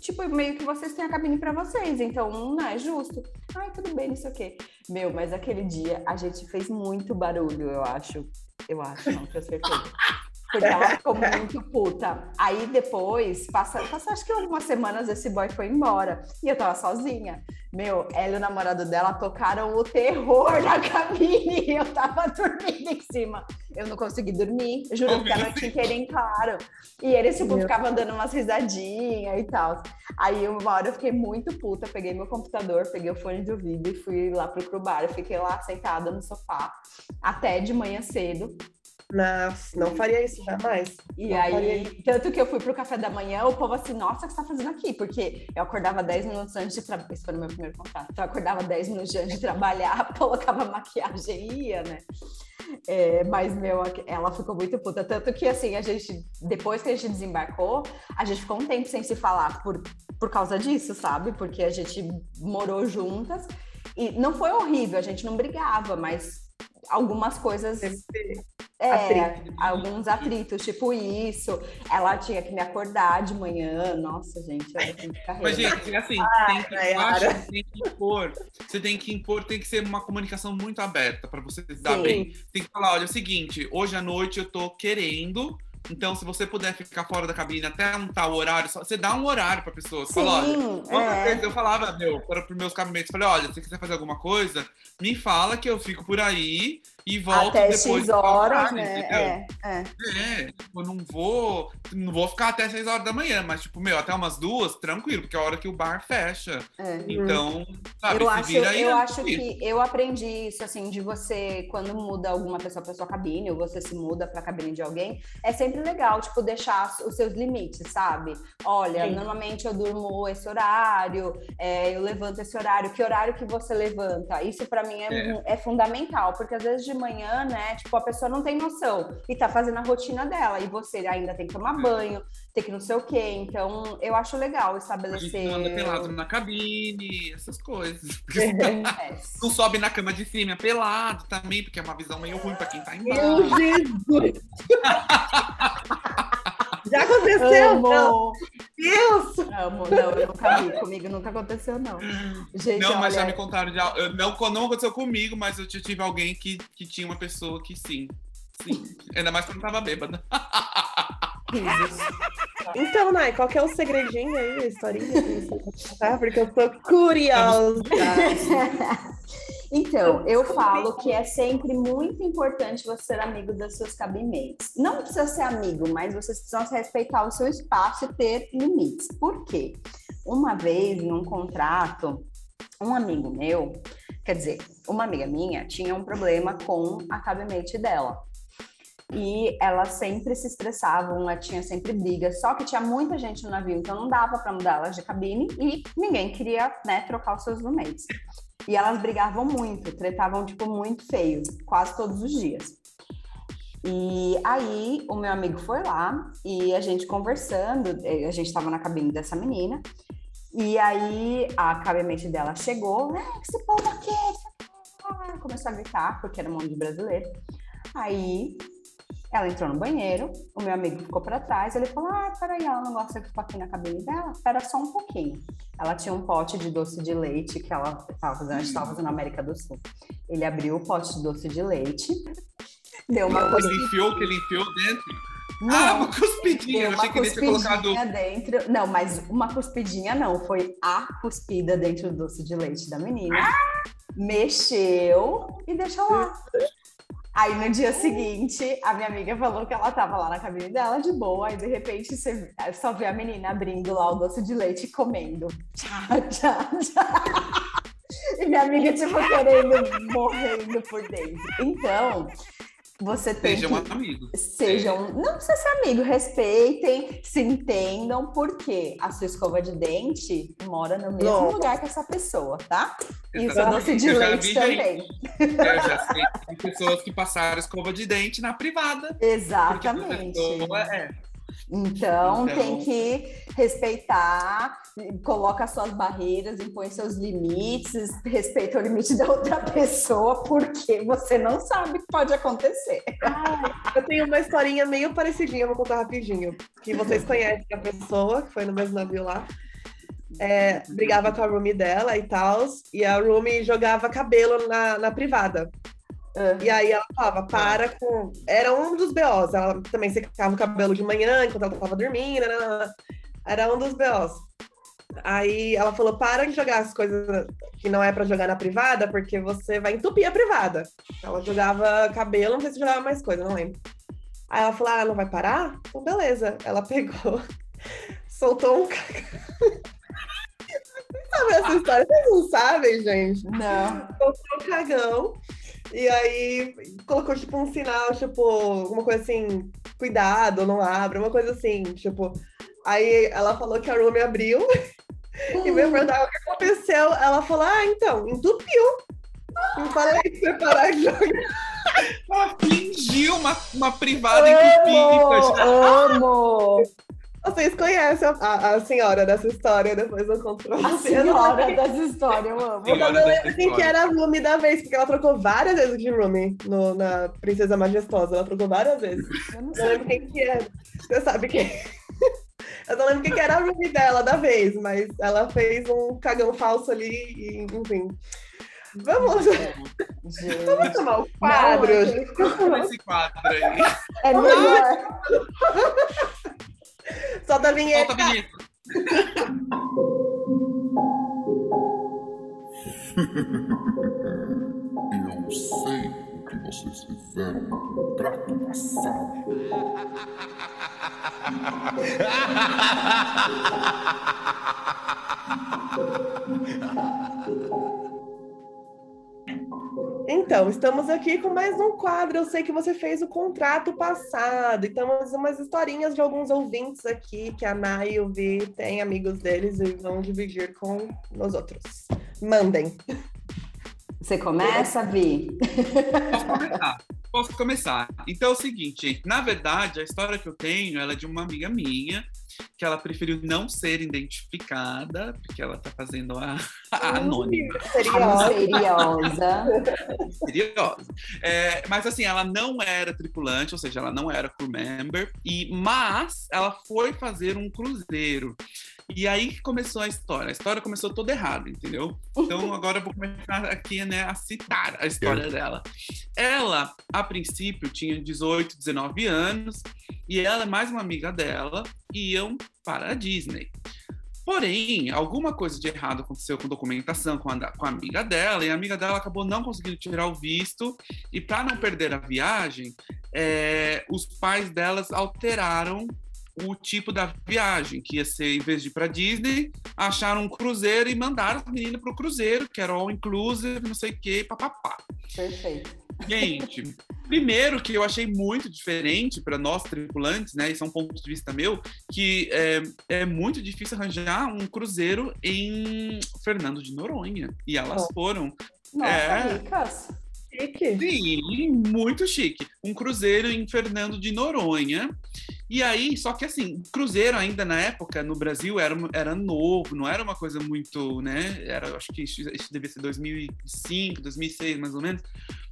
tipo, meio que vocês têm a cabine pra vocês. Então, não é justo. Ai, tudo bem, não sei o quê. Meu, mas aquele dia a gente fez muito barulho, eu acho. Eu acho, não tenho certeza. Porque ela ficou muito puta. Aí depois, passa, passa acho que algumas semanas, esse boy foi embora. E eu tava sozinha. Meu, ela e o namorado dela tocaram o terror na cabine. E eu tava dormindo em cima. Eu não consegui dormir. Juro,
Oh,
porque a noite inteira em claro. E eles, tipo,
Meu.
ficavam dando umas risadinhas e tal. Aí uma hora eu fiquei muito puta, peguei meu computador, peguei o fone de ouvido e fui lá pro Bar. Eu fiquei lá sentada no sofá até de manhã cedo.
Nossa, não faria isso jamais.
E
Não
aí, tanto que eu fui pro café da manhã, o povo assim, nossa, o que você tá fazendo aqui? Porque eu acordava 10 minutos antes de trabalhar. Esse foi o meu primeiro contato. Então eu acordava 10 minutos antes de trabalhar, colocava maquiagem e ia, né? É, mas, meu, ela ficou muito puta. Tanto que, assim, a gente, depois que a gente desembarcou, a gente ficou um tempo sem se falar por, por causa disso, sabe? Porque a gente morou juntas. E não foi horrível, a gente não brigava, mas algumas coisas é,
Atrito.
alguns atritos, tipo isso. Ela tinha que me acordar de manhã. Nossa, gente, olha que carreira.
Mas, gente, é assim, tem que, eu acho que tem que impor. Você tem que impor, tem que ser uma comunicação muito aberta pra você se dar
Sim.
bem. Tem que falar, olha, é o seguinte, hoje à noite eu tô querendo. Então, se você puder ficar fora da cabine até um tal horário, só- você dá um horário pra pessoa. Você fala, olha,
é.
eu falava, meu, para os meus cabinetes, falei, olha, se você quiser fazer alguma coisa, me fala que eu fico por aí e volto
Até
depois.
X horas, né? É, é.
É, tipo, eu não vou, não vou ficar até 6 horas da manhã, mas, tipo, meu, até umas duas, tranquilo, porque é a hora que o bar fecha.
é.
Então, sabe,
Eu acho,
aí.
eu acho que eu aprendi isso, assim, de você, quando muda alguma pessoa pra sua cabine, ou você se muda pra cabine de alguém, é sempre legal, tipo, deixar os seus limites, sabe? Olha,
Sim.
normalmente eu durmo esse horário, é, eu levanto esse horário, que horário que você levanta? Isso pra mim é,
É.
é fundamental, porque às vezes de manhã, né, tipo, a pessoa não tem noção e tá fazendo a rotina dela, e você ainda tem que tomar
É.
banho, tem que não sei o quê, então eu acho legal
A gente
estabelecer...
não anda pelado na cabine, essas coisas.
É.
Não sobe na cama de cima pelado também, porque é uma visão meio ruim pra quem tá
Meu
embaixo.
Jesus! Já aconteceu? Meu
Amo,
Deus!
amo. Não, eu nunca vi. Comigo nunca aconteceu, não. Gente,
Não, mas já
olha,
me contaram eu- não, não aconteceu comigo, mas eu já tive alguém que, que tinha uma pessoa que sim. Sim. Ainda mais quando tava bêbada.
Então, Nai, qual que é o segredinho aí, a historinha que você contar? Porque eu tô curiosa.
Então, eu falo que é sempre muito importante você ser amigo das suas cabineiras. Não precisa ser amigo, mas vocês precisam respeitar o seu espaço e ter limites. Por quê? Uma vez, num contrato, um amigo meu, quer dizer, uma amiga minha, tinha um problema com a cabinete dela. E elas sempre se estressavam, ela tinha sempre brigas, só que tinha muita gente no navio, então não dava para mudar elas de cabine e ninguém queria, né, trocar os seus roommates. E elas brigavam muito, tretavam, tipo, muito feio, quase todos os dias. E aí, o meu amigo foi lá e a gente conversando, eh, a gente tava na cabine dessa menina, e aí a cabimento dela chegou, né, que esse povo aqui, ah", começou a gritar, porque era um monte de brasileiro. Aí ela entrou no banheiro, o meu amigo ficou para trás, ele falou: Ah, peraí, ela não gosta que ficou aqui na cabine dela? Espera só um pouquinho. Ela tinha um pote de doce de leite que ela estava fazendo, a gente estava fazendo na América do Sul. Ele abriu o pote de doce de leite, deu uma
Ele enfiou, que ele enfiou dentro. Ah,
Não,
uma cuspidinha. Eu
uma
achei que ele tinha colocado.
cuspidinha dentro. Não, mas uma cuspidinha não, foi a cuspida dentro do doce de leite da menina. Mexeu e deixou lá. Aí no dia seguinte, a minha amiga falou que ela tava lá na cabine dela de boa, aí de repente você só vê a menina abrindo lá o doce de leite e comendo. Tchá, tchá, tchá. E minha amiga, tipo, querendo, morrendo por dentro. Então, Você tem
Sejam
que...
amigos.
Sejam, não precisa ser amigo, respeitem, se entendam, porque a sua escova de dente mora no mesmo
Nossa.
lugar que essa pessoa, tá? E o seu doce de leite também.
gente- Eu já sei de pessoas que passaram escova de dente na privada.
Exatamente.
é.
Então,
Então-
tem que respeitar, coloca suas barreiras, impõe seus limites, respeita o limite da outra pessoa, porque você não sabe o que pode acontecer.
Eu tenho uma historinha meio parecidinha, vou contar rapidinho. Que vocês conhecem a pessoa, que foi no mesmo navio lá. É, brigava com a roomie dela e tal, e a roomie jogava cabelo na, na privada. E aí ela falava, para com. Era um dos BOs. Ela também secava o cabelo de manhã, enquanto ela tava dormindo. nananã. Era um dos BOs. Aí ela falou: para de jogar as coisas que não é pra jogar na privada, porque você vai entupir a privada. Ela jogava cabelo, não sei se jogava mais coisa, não lembro. Aí ela falou: ah, não vai parar? Então, beleza. Ela pegou, soltou um cagão. Sabe essa história? Vocês não sabem, gente?
Não.
colocou um cagão e aí colocou tipo um sinal, tipo, alguma coisa assim, cuidado, não abra, uma coisa assim, tipo. Aí ela falou que a room abriu e veio perguntar o que aconteceu. Ela falou: Ah, então, entupiu. Eu falei que você parar de jogar.
Ela fingiu uma, uma privada entupida.
Amo!
Vocês conhecem a, a- a senhora dessa história, depois eu conto pra
A
vocês. Não
senhora
lembro
das histórias, eu amo.
Eu
Senhora
não lembro
dessa
quem que
história.
era a roomie da vez, porque ela trocou várias vezes de roomie no, na Princesa Majestosa. Ela trocou várias vezes.
Eu não
Eu
sei.
lembro quem que era. Você sabe quem. Eu não lembro quem que era a roomie dela da vez, mas ela fez um cagão falso ali, e, enfim. Vamos,
Gente.
vamos tomar o quadro.
Não,
gente.
Olha esse quadro aí.
É melhor.
Solta a vinheta.
Solta a vinheta.
Eu sei o vocês fizeram no contrato passado.
Então, estamos aqui com mais um quadro. Eu sei que você fez o contrato passado. Então, umas- historinhas de alguns ouvintes aqui que a Nay e o Vi têm amigos deles e vão dividir com os outros. Mandem.
Você começa, Vi?
Posso começar? Posso começar. Então é o seguinte. Na verdade, a história que eu tenho ela é de uma amiga minha, que ela preferiu não ser identificada, porque ela tá fazendo a, a anônima.
Seria
A
ótimo.
misteriosa.
misteriosa. É, mas assim, ela não era tripulante, ou seja, ela não era crew member, e, mas ela foi fazer um cruzeiro. E aí que começou a história. A história começou toda errada, entendeu? Então agora eu vou começar aqui né, a citar a história dela. Ela, a princípio, tinha 18, 19 anos, e ela e mais uma amiga dela iam para a Disney. Porém, alguma coisa de errado aconteceu com documentação com a, com a amiga dela, e a amiga dela acabou não conseguindo tirar o visto, e para não perder a viagem, é, os pais delas alteraram o tipo da viagem, que ia ser, em vez de ir para Disney, acharam um cruzeiro e mandaram as meninas para o cruzeiro, que era all inclusive, não sei o que, papapá.
Perfeito.
Gente, primeiro que eu achei muito diferente para nós tripulantes, né? Isso é um ponto de vista meu, que é, é muito difícil arranjar um cruzeiro em Fernando de Noronha. E elas
Oh.
foram.
Nossa,
É.
ricas.
Chique.
Sim, muito chique. Um cruzeiro em Fernando de Noronha. E aí, só que assim, cruzeiro ainda na época no Brasil era, era novo, não era uma coisa muito, né? Era, acho que isso, isso devia ser 2005, 2006, mais ou menos.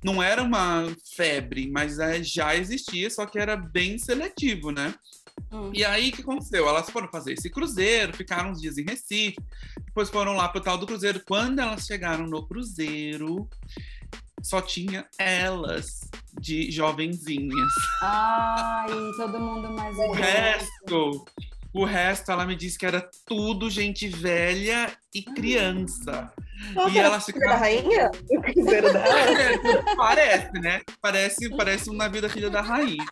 Não era uma febre, mas é, já existia, só que era bem seletivo, né?
Hum.
E aí, o que aconteceu? Elas foram fazer esse cruzeiro, ficaram uns dias em Recife, depois foram lá pro tal do cruzeiro. Quando elas chegaram no cruzeiro, só tinha elas de jovenzinhas.
Ai, todo mundo mais
O resto, o resto, ela me disse que era tudo gente velha e criança.
Nossa,
E
era
elas
a filha da rainha? O cruzeiro dela?
parece, né? Parece, parece um navio da filha da rainha.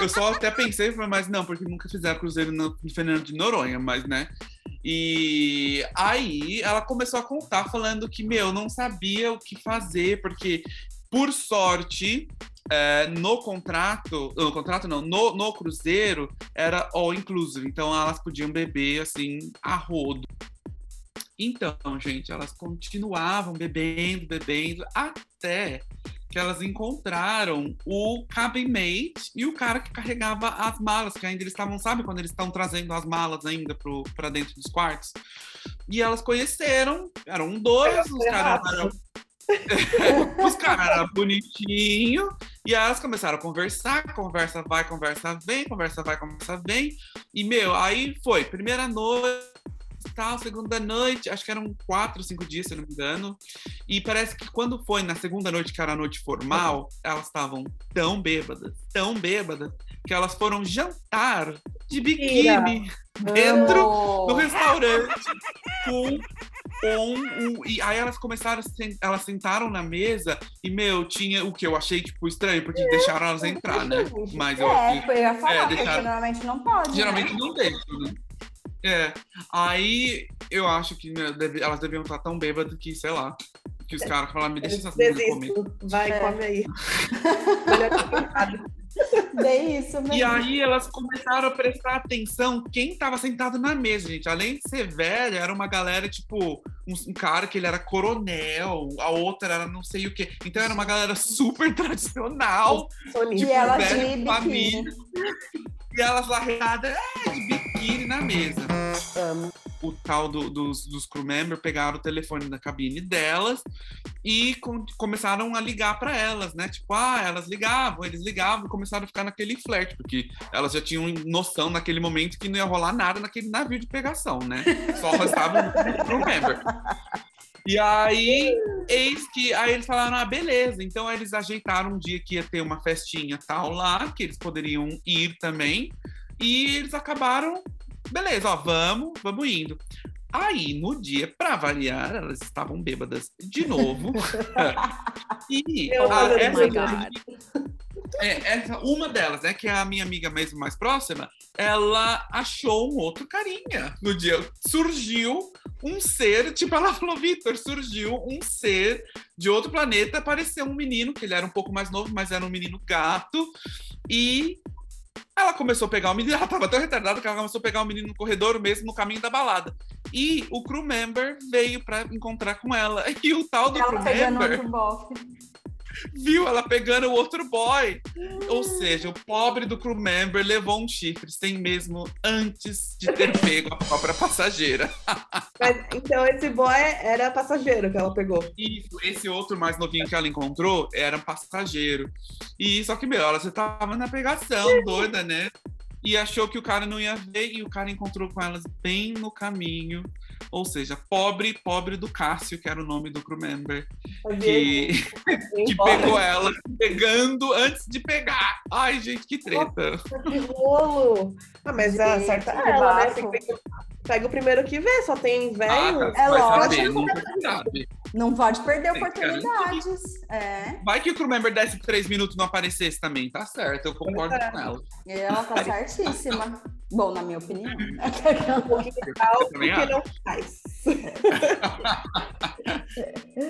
Eu só até pensei, falei, mas não, porque nunca fizeram cruzeiro no no Fernando de Noronha, mas né? E aí ela começou a contar, falando que, meu, não sabia o que fazer, porque, por sorte, é, no contrato, no contrato não, no, no cruzeiro era all inclusive, então elas podiam beber assim a rodo. Então, gente, elas continuavam bebendo, bebendo, até que elas encontraram o cabin mate e o cara que carregava as malas, que ainda eles estavam, sabe, quando eles estão trazendo as malas ainda para dentro dos quartos. E elas conheceram, eram dois, os caras eram os caras eram bonitinhos, e elas começaram a conversar, conversa vai, conversa vem, conversa vai, conversa vem. E, meu, aí foi, primeira noite, tal, segunda noite, acho que eram quatro, cinco dias, se eu não me engano. E parece que quando foi na segunda noite, que era a noite formal, elas estavam tão bêbadas, tão bêbadas, que elas foram jantar de biquíni dentro
Amo.
do restaurante com com o, e aí elas começaram, elas sentaram na mesa e, meu, tinha o que eu achei, tipo, estranho, porque deixaram elas entrar, né? Mas eu
É,
achei-
eu ia falar,
É,
porque
deixaram-
normalmente não pode. né?
geralmente não deixam, né? É, aí eu acho que meu, deve- elas deviam estar tão bêbadas que, sei lá, que os caras falaram, me deixa essa comida comer.
Vai,
É.
come aí.
Bem isso mesmo.
E aí elas começaram a prestar atenção quem estava sentado na mesa, gente. Além de ser velha, era uma galera, tipo, um, um cara que ele era coronel, a outra era não sei o quê. Então era uma galera super tradicional.
Soninho.
E ela biquíni.
família. E elas largadas é, de biquíni na mesa. O tal do- dos, dos crew members pegaram o telefone da cabine delas e com- começaram a ligar para elas, né? Tipo, ah, elas ligavam, eles ligavam começaram a ficar naquele flerte, porque elas já tinham noção naquele momento que não ia rolar nada naquele navio de pegação, né? Só restava o crew member. E aí, eis que aí eles falaram: ah, beleza. Então eles ajeitaram um dia que ia ter uma festinha tal lá, que eles poderiam ir também. E eles acabaram, beleza, ó, vamos, vamos indo. Aí, no dia, pra variar, elas estavam bêbadas de novo. e
Meu
a,
Deus,
essa, é, essa, uma delas, né, que é a minha amiga mesmo mais próxima, ela achou um outro carinha no dia. Surgiu um ser, tipo, ela falou, Vitor, surgiu um ser de outro planeta, apareceu um menino, que ele era um pouco mais novo, mas era um menino gato, e ela começou a pegar o menino, ela tava tão retardada que ela começou a pegar o menino no corredor mesmo, no caminho da balada. E o crew member veio pra encontrar com ela. E o tal do
Ela
crew member
outro bofe.
Viu ela pegando o outro boy. Ou seja, o pobre do crew member levou um chifre sem mesmo antes de ter pego a própria passageira.
Mas, então, esse boy era passageiro que ela pegou.
Isso, esse outro mais novinho que ela encontrou era um passageiro. E só que, meu, ela já tava na pegação, doida, né? E achou que o cara não ia ver e o cara encontrou com elas bem no caminho. Ou seja, pobre, pobre do Cássio, que era o nome do crew member, que, que pegou ela pegando antes de pegar. Ai, gente, que treta.
Que rolo! Ah, mas a certa é ela, né? Pega, o primeiro que vê, só tem
Ah,
velho.
cara,
É
vai
lógico. Não pode perder
Tem que
oportunidades. É.
Vai que o crew member desse três minutos não aparecesse também, tá certo, eu concordo com ela.
Ela tá certíssima. Bom, na minha opinião.
um de álcool
também
que não faz.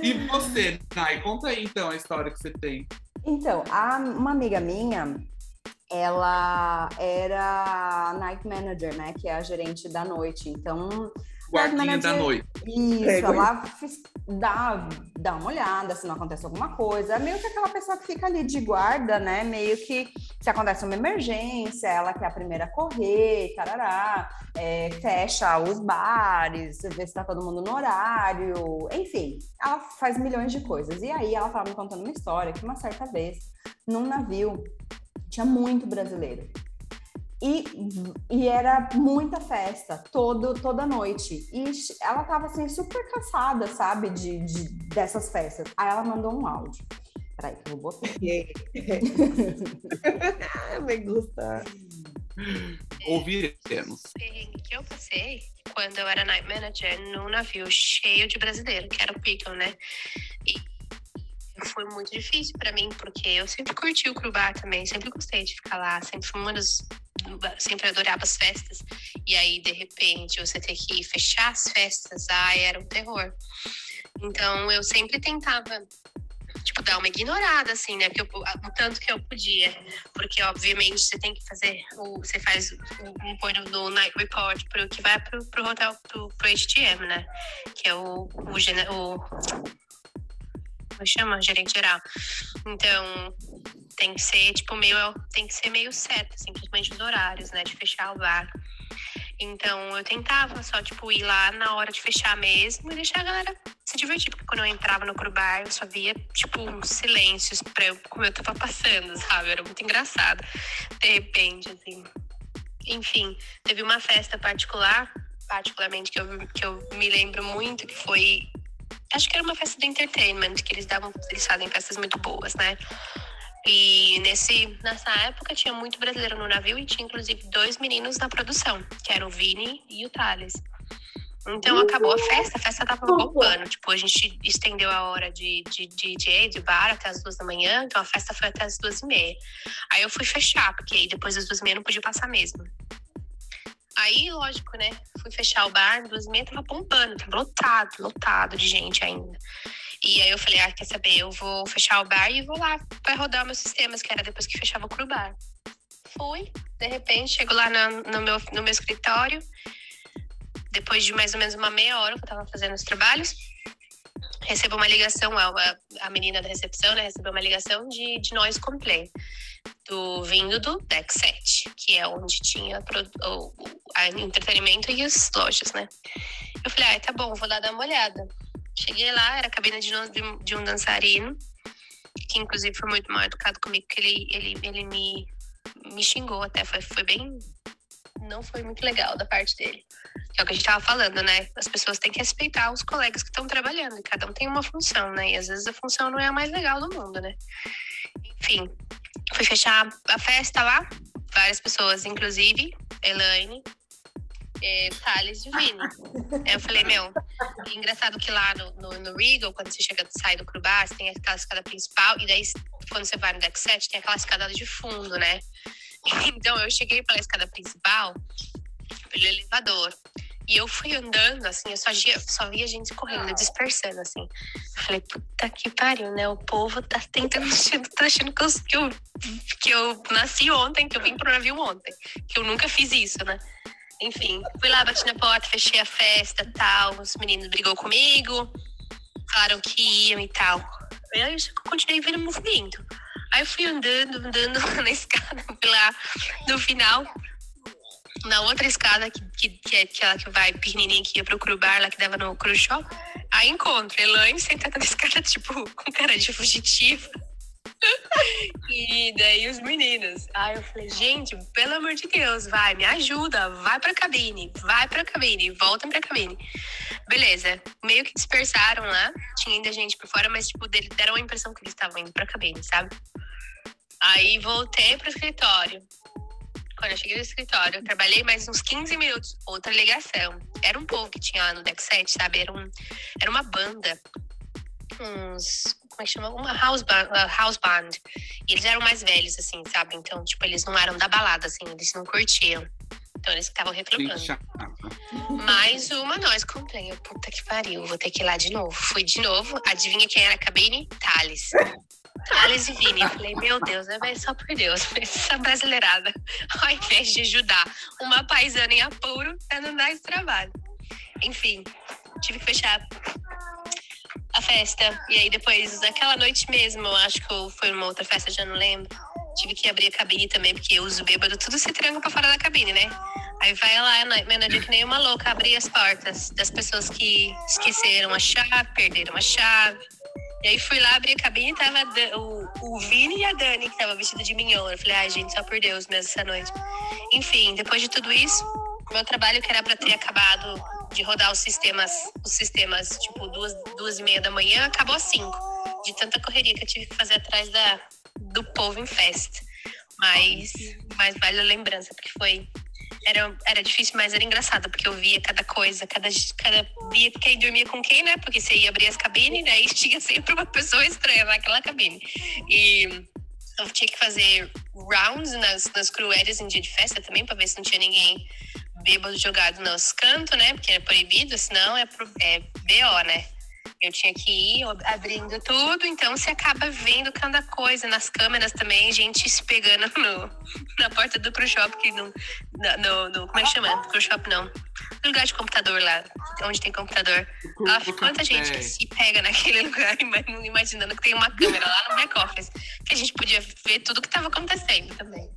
E você, Nai, conta aí então a história que você tem.
Então, a- uma amiga minha, ela era night manager, né? Que é a gerente da noite. Então,
Guardinha da
manager-
noite.
Isso, ela dá, dá uma olhada se não acontece alguma coisa. É meio que aquela pessoa que fica ali de guarda, né? Meio que se acontece uma emergência, ela que é a primeira a correr, tarará, é, fecha os bares, vê se tá todo mundo no horário, enfim, ela faz milhões de coisas. E aí ela tava me contando uma história que uma certa vez, num navio, tinha muito brasileiro. E, e era muita festa, todo, toda noite. E ela tava assim, super cansada, sabe, de, de- dessas festas. Aí ela mandou um áudio. Peraí, que eu vou botar.
Me gusta.
Ouviremos.
perrengue que eu passei quando eu era night manager num navio cheio de brasileiro, que era o Pickle, né? E foi muito difícil pra mim, porque eu sempre curti o Crubar também, sempre gostei de ficar lá, sempre fui uma das. Sempre adorava as festas. E aí, de repente, você ter que fechar as festas, ai, era um terror. Então, eu sempre tentava tipo, dar uma ignorada, assim, né? Eu, o tanto que eu podia. Porque, obviamente, você tem que fazer. O, você faz um põe no Night Report pro que vai pro, pro hotel, pro, pro HTM, né? Que é o. o, o como chama? Gerente geral. Então, tem que ser, tipo, meio. Tem que ser meio certo, assim, principalmente os horários, né? De fechar o bar. Então eu tentava só, tipo, ir lá na hora de fechar mesmo e deixar a galera se divertir. Porque quando eu entrava no Crubar, eu só via, tipo, uns silêncios pra eu, como eu tava passando, sabe? Era muito engraçado. De repente, assim. Enfim, teve uma festa particular, particularmente, que eu, que eu me lembro muito, que foi. Acho que era uma festa de entertainment, que eles davam. Eles fazem festas muito boas, né? E nesse, nessa época tinha muito brasileiro no navio e tinha inclusive dois meninos na produção, que eram o Vini e o Thales. Então acabou a festa, a festa tava bombando. Tipo, a gente estendeu a hora de, de, de DJ, de bar até as duas da manhã, então a festa foi até as duas e meia. Aí eu fui fechar, porque depois das duas e meia não podia passar mesmo. Aí, lógico, né? Fui fechar o bar, duas e meia tava bombando, tava lotado, lotado de gente ainda. E aí eu falei, ah, quer saber? Eu vou fechar o bar e vou lá para rodar meus sistemas, que era depois que fechava o cru bar. Fui, de repente, chego lá no, no meu, no meu escritório, depois de mais ou menos uma meia hora que eu tava fazendo os trabalhos, recebo uma ligação, a, a- a menina da recepção, né, recebeu uma ligação de, de noise complaint, do, vindo do Deck 7, que é onde tinha o, o entretenimento e as lojas, né. Eu falei, ah, tá bom, vou lá dar uma olhada. Cheguei lá, era a cabine de de de um dançarino, que inclusive foi muito mal educado comigo, que ele, ele, ele me, me xingou até, foi, foi bem... Não foi muito legal da parte dele. Que é o que a gente tava falando, né? As pessoas têm que respeitar os colegas que estão trabalhando, e cada um tem uma função, né? E às vezes a função não é a mais legal do mundo, né? Enfim, fui fechar a festa lá, várias pessoas, inclusive Elaine, eh, Thales e Vini. Aí eu falei, meu, e engraçado que lá no, no, no Regal, quando você chega, sai do Crubá, você tem aquela escada principal, e daí quando você vai no deck 7, tem aquela escada de fundo, né? Então eu cheguei pela escada principal, pelo elevador. E eu fui andando, assim, eu só via, só via gente correndo, dispersando, assim. Eu falei, puta que pariu, né? O povo tá tentando, tá achando que eu, que eu, que eu nasci ontem, que eu vim pro navio ontem. Que eu nunca fiz isso, né? Enfim, fui lá, bati na porta, fechei a festa tal. Os meninos brigou comigo, falaram que iam e tal. Eu continuei vendo movimento. Aí eu fui andando, andando na escada, lá no final, na outra escada, que, que, que é aquela que vai pequenininha que ia pro Cru Bar, lá que dava no Cru Shop. Aí encontro Elaine sentada na escada, tipo, com cara de fugitiva. E daí os meninos. Aí eu falei, gente, pelo amor de Deus, vai, me ajuda, vai pra cabine, vai pra cabine, voltem pra cabine. Beleza, meio que dispersaram lá, tinha ainda gente por fora, mas tipo, deram a impressão que eles estavam indo pra cabine, sabe? Aí voltei pro escritório. Quando eu cheguei no escritório, eu trabalhei mais uns 15 minutos, outra ligação. Era um povo que tinha lá no deck 7, sabe? Era, um, era uma banda. Uns. Como é que chama? Uma house band, uh, house band. E eles eram mais velhos, assim, sabe? Então, tipo, eles não eram da balada, assim, eles não curtiam. Então, eles estavam reclamando. Mais uma nós comprei. Eu, Puta que pariu, vou ter que ir lá de novo. Fui de novo. Adivinha quem era a cabine? Thales. Thales e Vini. Eu falei, meu Deus, é só por Deus. Essa brasileirada, ao invés de ajudar uma paisana em apuro, é não dar esse trabalho. Enfim, tive que fechar a festa. E aí depois, naquela noite mesmo, eu acho que foi uma outra festa, já não lembro. Tive que abrir a cabine também, porque os bêbados tudo se tranca pra fora da cabine, né? Aí vai lá, a night manager que nem uma louca, abrir as portas das pessoas que esqueceram a chave, perderam a chave. E aí fui lá, abri a cabine e tava o, o Vini e a Dani, que tava vestida de mignon. Eu falei, ai, gente, só por Deus mesmo essa noite. Enfim, depois de tudo isso, meu trabalho que era pra ter acabado de rodar os sistemas, os sistemas, tipo, duas, duas e meia da manhã, acabou às cinco. De tanta correria que eu tive que fazer atrás da, do povo em festa. Mas, mas vale a lembrança, porque foi. Era, era difícil, mas era engraçado, porque eu via cada coisa, cada, cada via quem dormia com quem, né? Porque você ia abrir as cabines, daí tinha sempre uma pessoa estranha naquela cabine. E eu tinha que fazer rounds nas, nas cruélias em dia de festa também, pra ver se não tinha ninguém bêbado jogado nos cantos, né? Porque é proibido, senão é, pro- é BO, né? Eu tinha que ir abrindo tudo, então você acaba vendo cada coisa nas câmeras também, gente se pegando no, na porta do Pro Shop, que não, na- no, no- como é que chama? Pro Shop não. No lugar de computador lá, onde tem computador. Ah, quanta gente que se pega naquele lugar, ima- imaginando que tem uma câmera lá no back office, que a gente podia ver tudo que tava acontecendo também.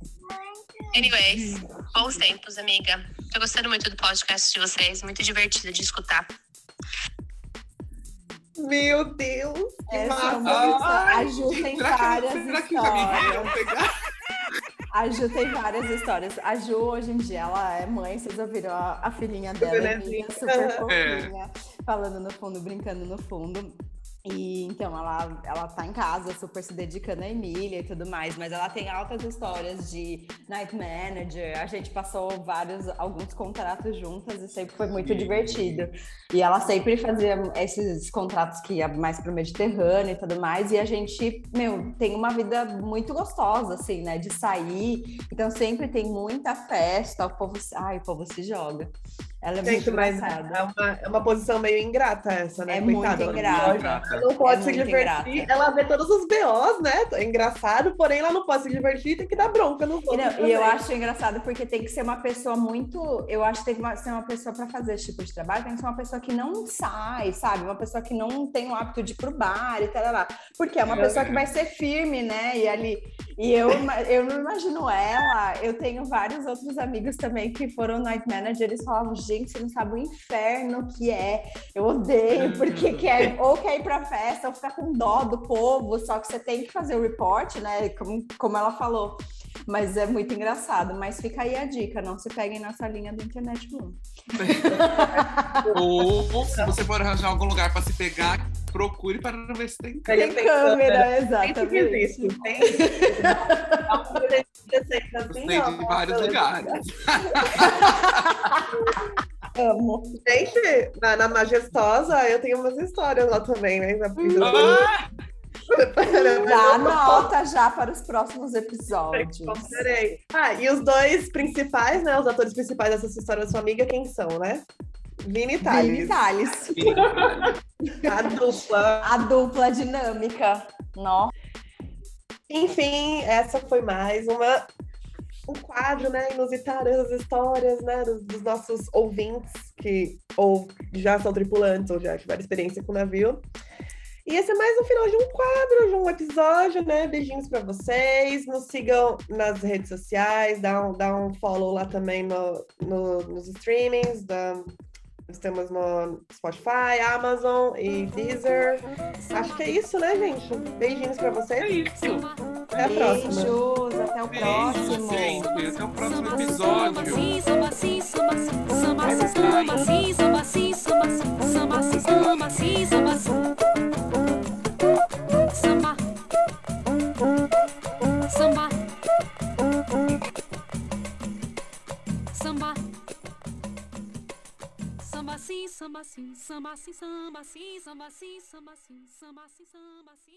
Anyways, bons tempos, amiga. Tô gostando muito do podcast de vocês, muito divertido de escutar.
Meu Deus, que
Essa é
Ai,
a Ju
gente,
tem
será que-
várias
será que amigos
histórias.
vão pegar?
A Ju tem várias histórias. A Ju, hoje em dia, ela é mãe, vocês ouviram a, a filhinha dela,
bebezinho.
Emília, super
É.
fofinha, falando no fundo, brincando no fundo. E então ela, ela tá em casa, super se dedicando a Emília e tudo mais, mas ela tem altas histórias de night manager. A gente passou vários, alguns contratos juntas e sempre foi muito divertido. E ela sempre fazia esses contratos que ia mais pro Mediterrâneo e tudo mais. E a gente, meu, tem uma vida muito gostosa, assim, né? De sair. Então sempre tem muita festa, o povo, ai, o povo se joga. Ela é
Gente,
muito
mas
engraçada.
é uma, é uma posição meio ingrata essa, né?
É muito
Coitada, ela
ingrata.
Ela não pode
É
se
muito
divertir.
ingrata.
Ela vê todos os BOs, né? É engraçado, porém ela não pode se divertir e tem que dar bronca nos
E,
outros.
não, e eu acho engraçado porque tem que ser uma pessoa muito. Eu acho que tem que ser uma pessoa para fazer esse tipo de trabalho, tem que ser uma pessoa que não sai, sabe? Uma pessoa que não tem o hábito de ir pro bar e tal. lá. Porque é uma pessoa que vai ser firme, né? E ali. E eu, eu não imagino ela. Eu tenho vários outros amigos também que foram night manager. Eles falavam, gente, você não sabe o inferno que é. Eu odeio, porque quer, ou quer ir pra festa, ou ficar com dó do povo. Só que você tem que fazer o report, né? Como, como ela falou. Mas é muito engraçado. Mas fica aí a dica: não se peguem nessa linha da internet room.
Ou se você for arranjar algum lugar pra se pegar, procure para ver se tem
Tem
tem
câmera,
Tem que
exatamente.
existe. Tem assim, ó,
de vários lugares.
Amo.
Gente, na, na Majestosa eu tenho umas histórias lá também, né?
Ah,
Dá nota já para os próximos episódios.
Ah, e os dois principais, né? Os atores principais dessa história da sua amiga, quem são, né? Vini
Vini
Thales.
Salles,
A dupla.
a dupla dinâmica. Nossa.
Enfim, essa foi mais uma um quadro, né? Inusitado as histórias, né? Dos, dos nossos ouvintes que ou já são tripulantes ou já tiveram experiência com o navio. E esse é mais um final de um quadro, de um episódio, né? Beijinhos pra vocês. Nos sigam nas redes sociais, dá um, dá um follow lá também no, no- nos streamings. Da, estamos no Spotify, Amazon e Deezer. Acho que é isso, né, gente? Beijinhos pra
É
vocês.
isso.
Até a próxima.
Beijos, até o próximo.
gente. Até o próximo episódio.
Samba sim, assim, samba sim, samba sim, samba sim, samba sim, samba sim, samba sim, samba assim.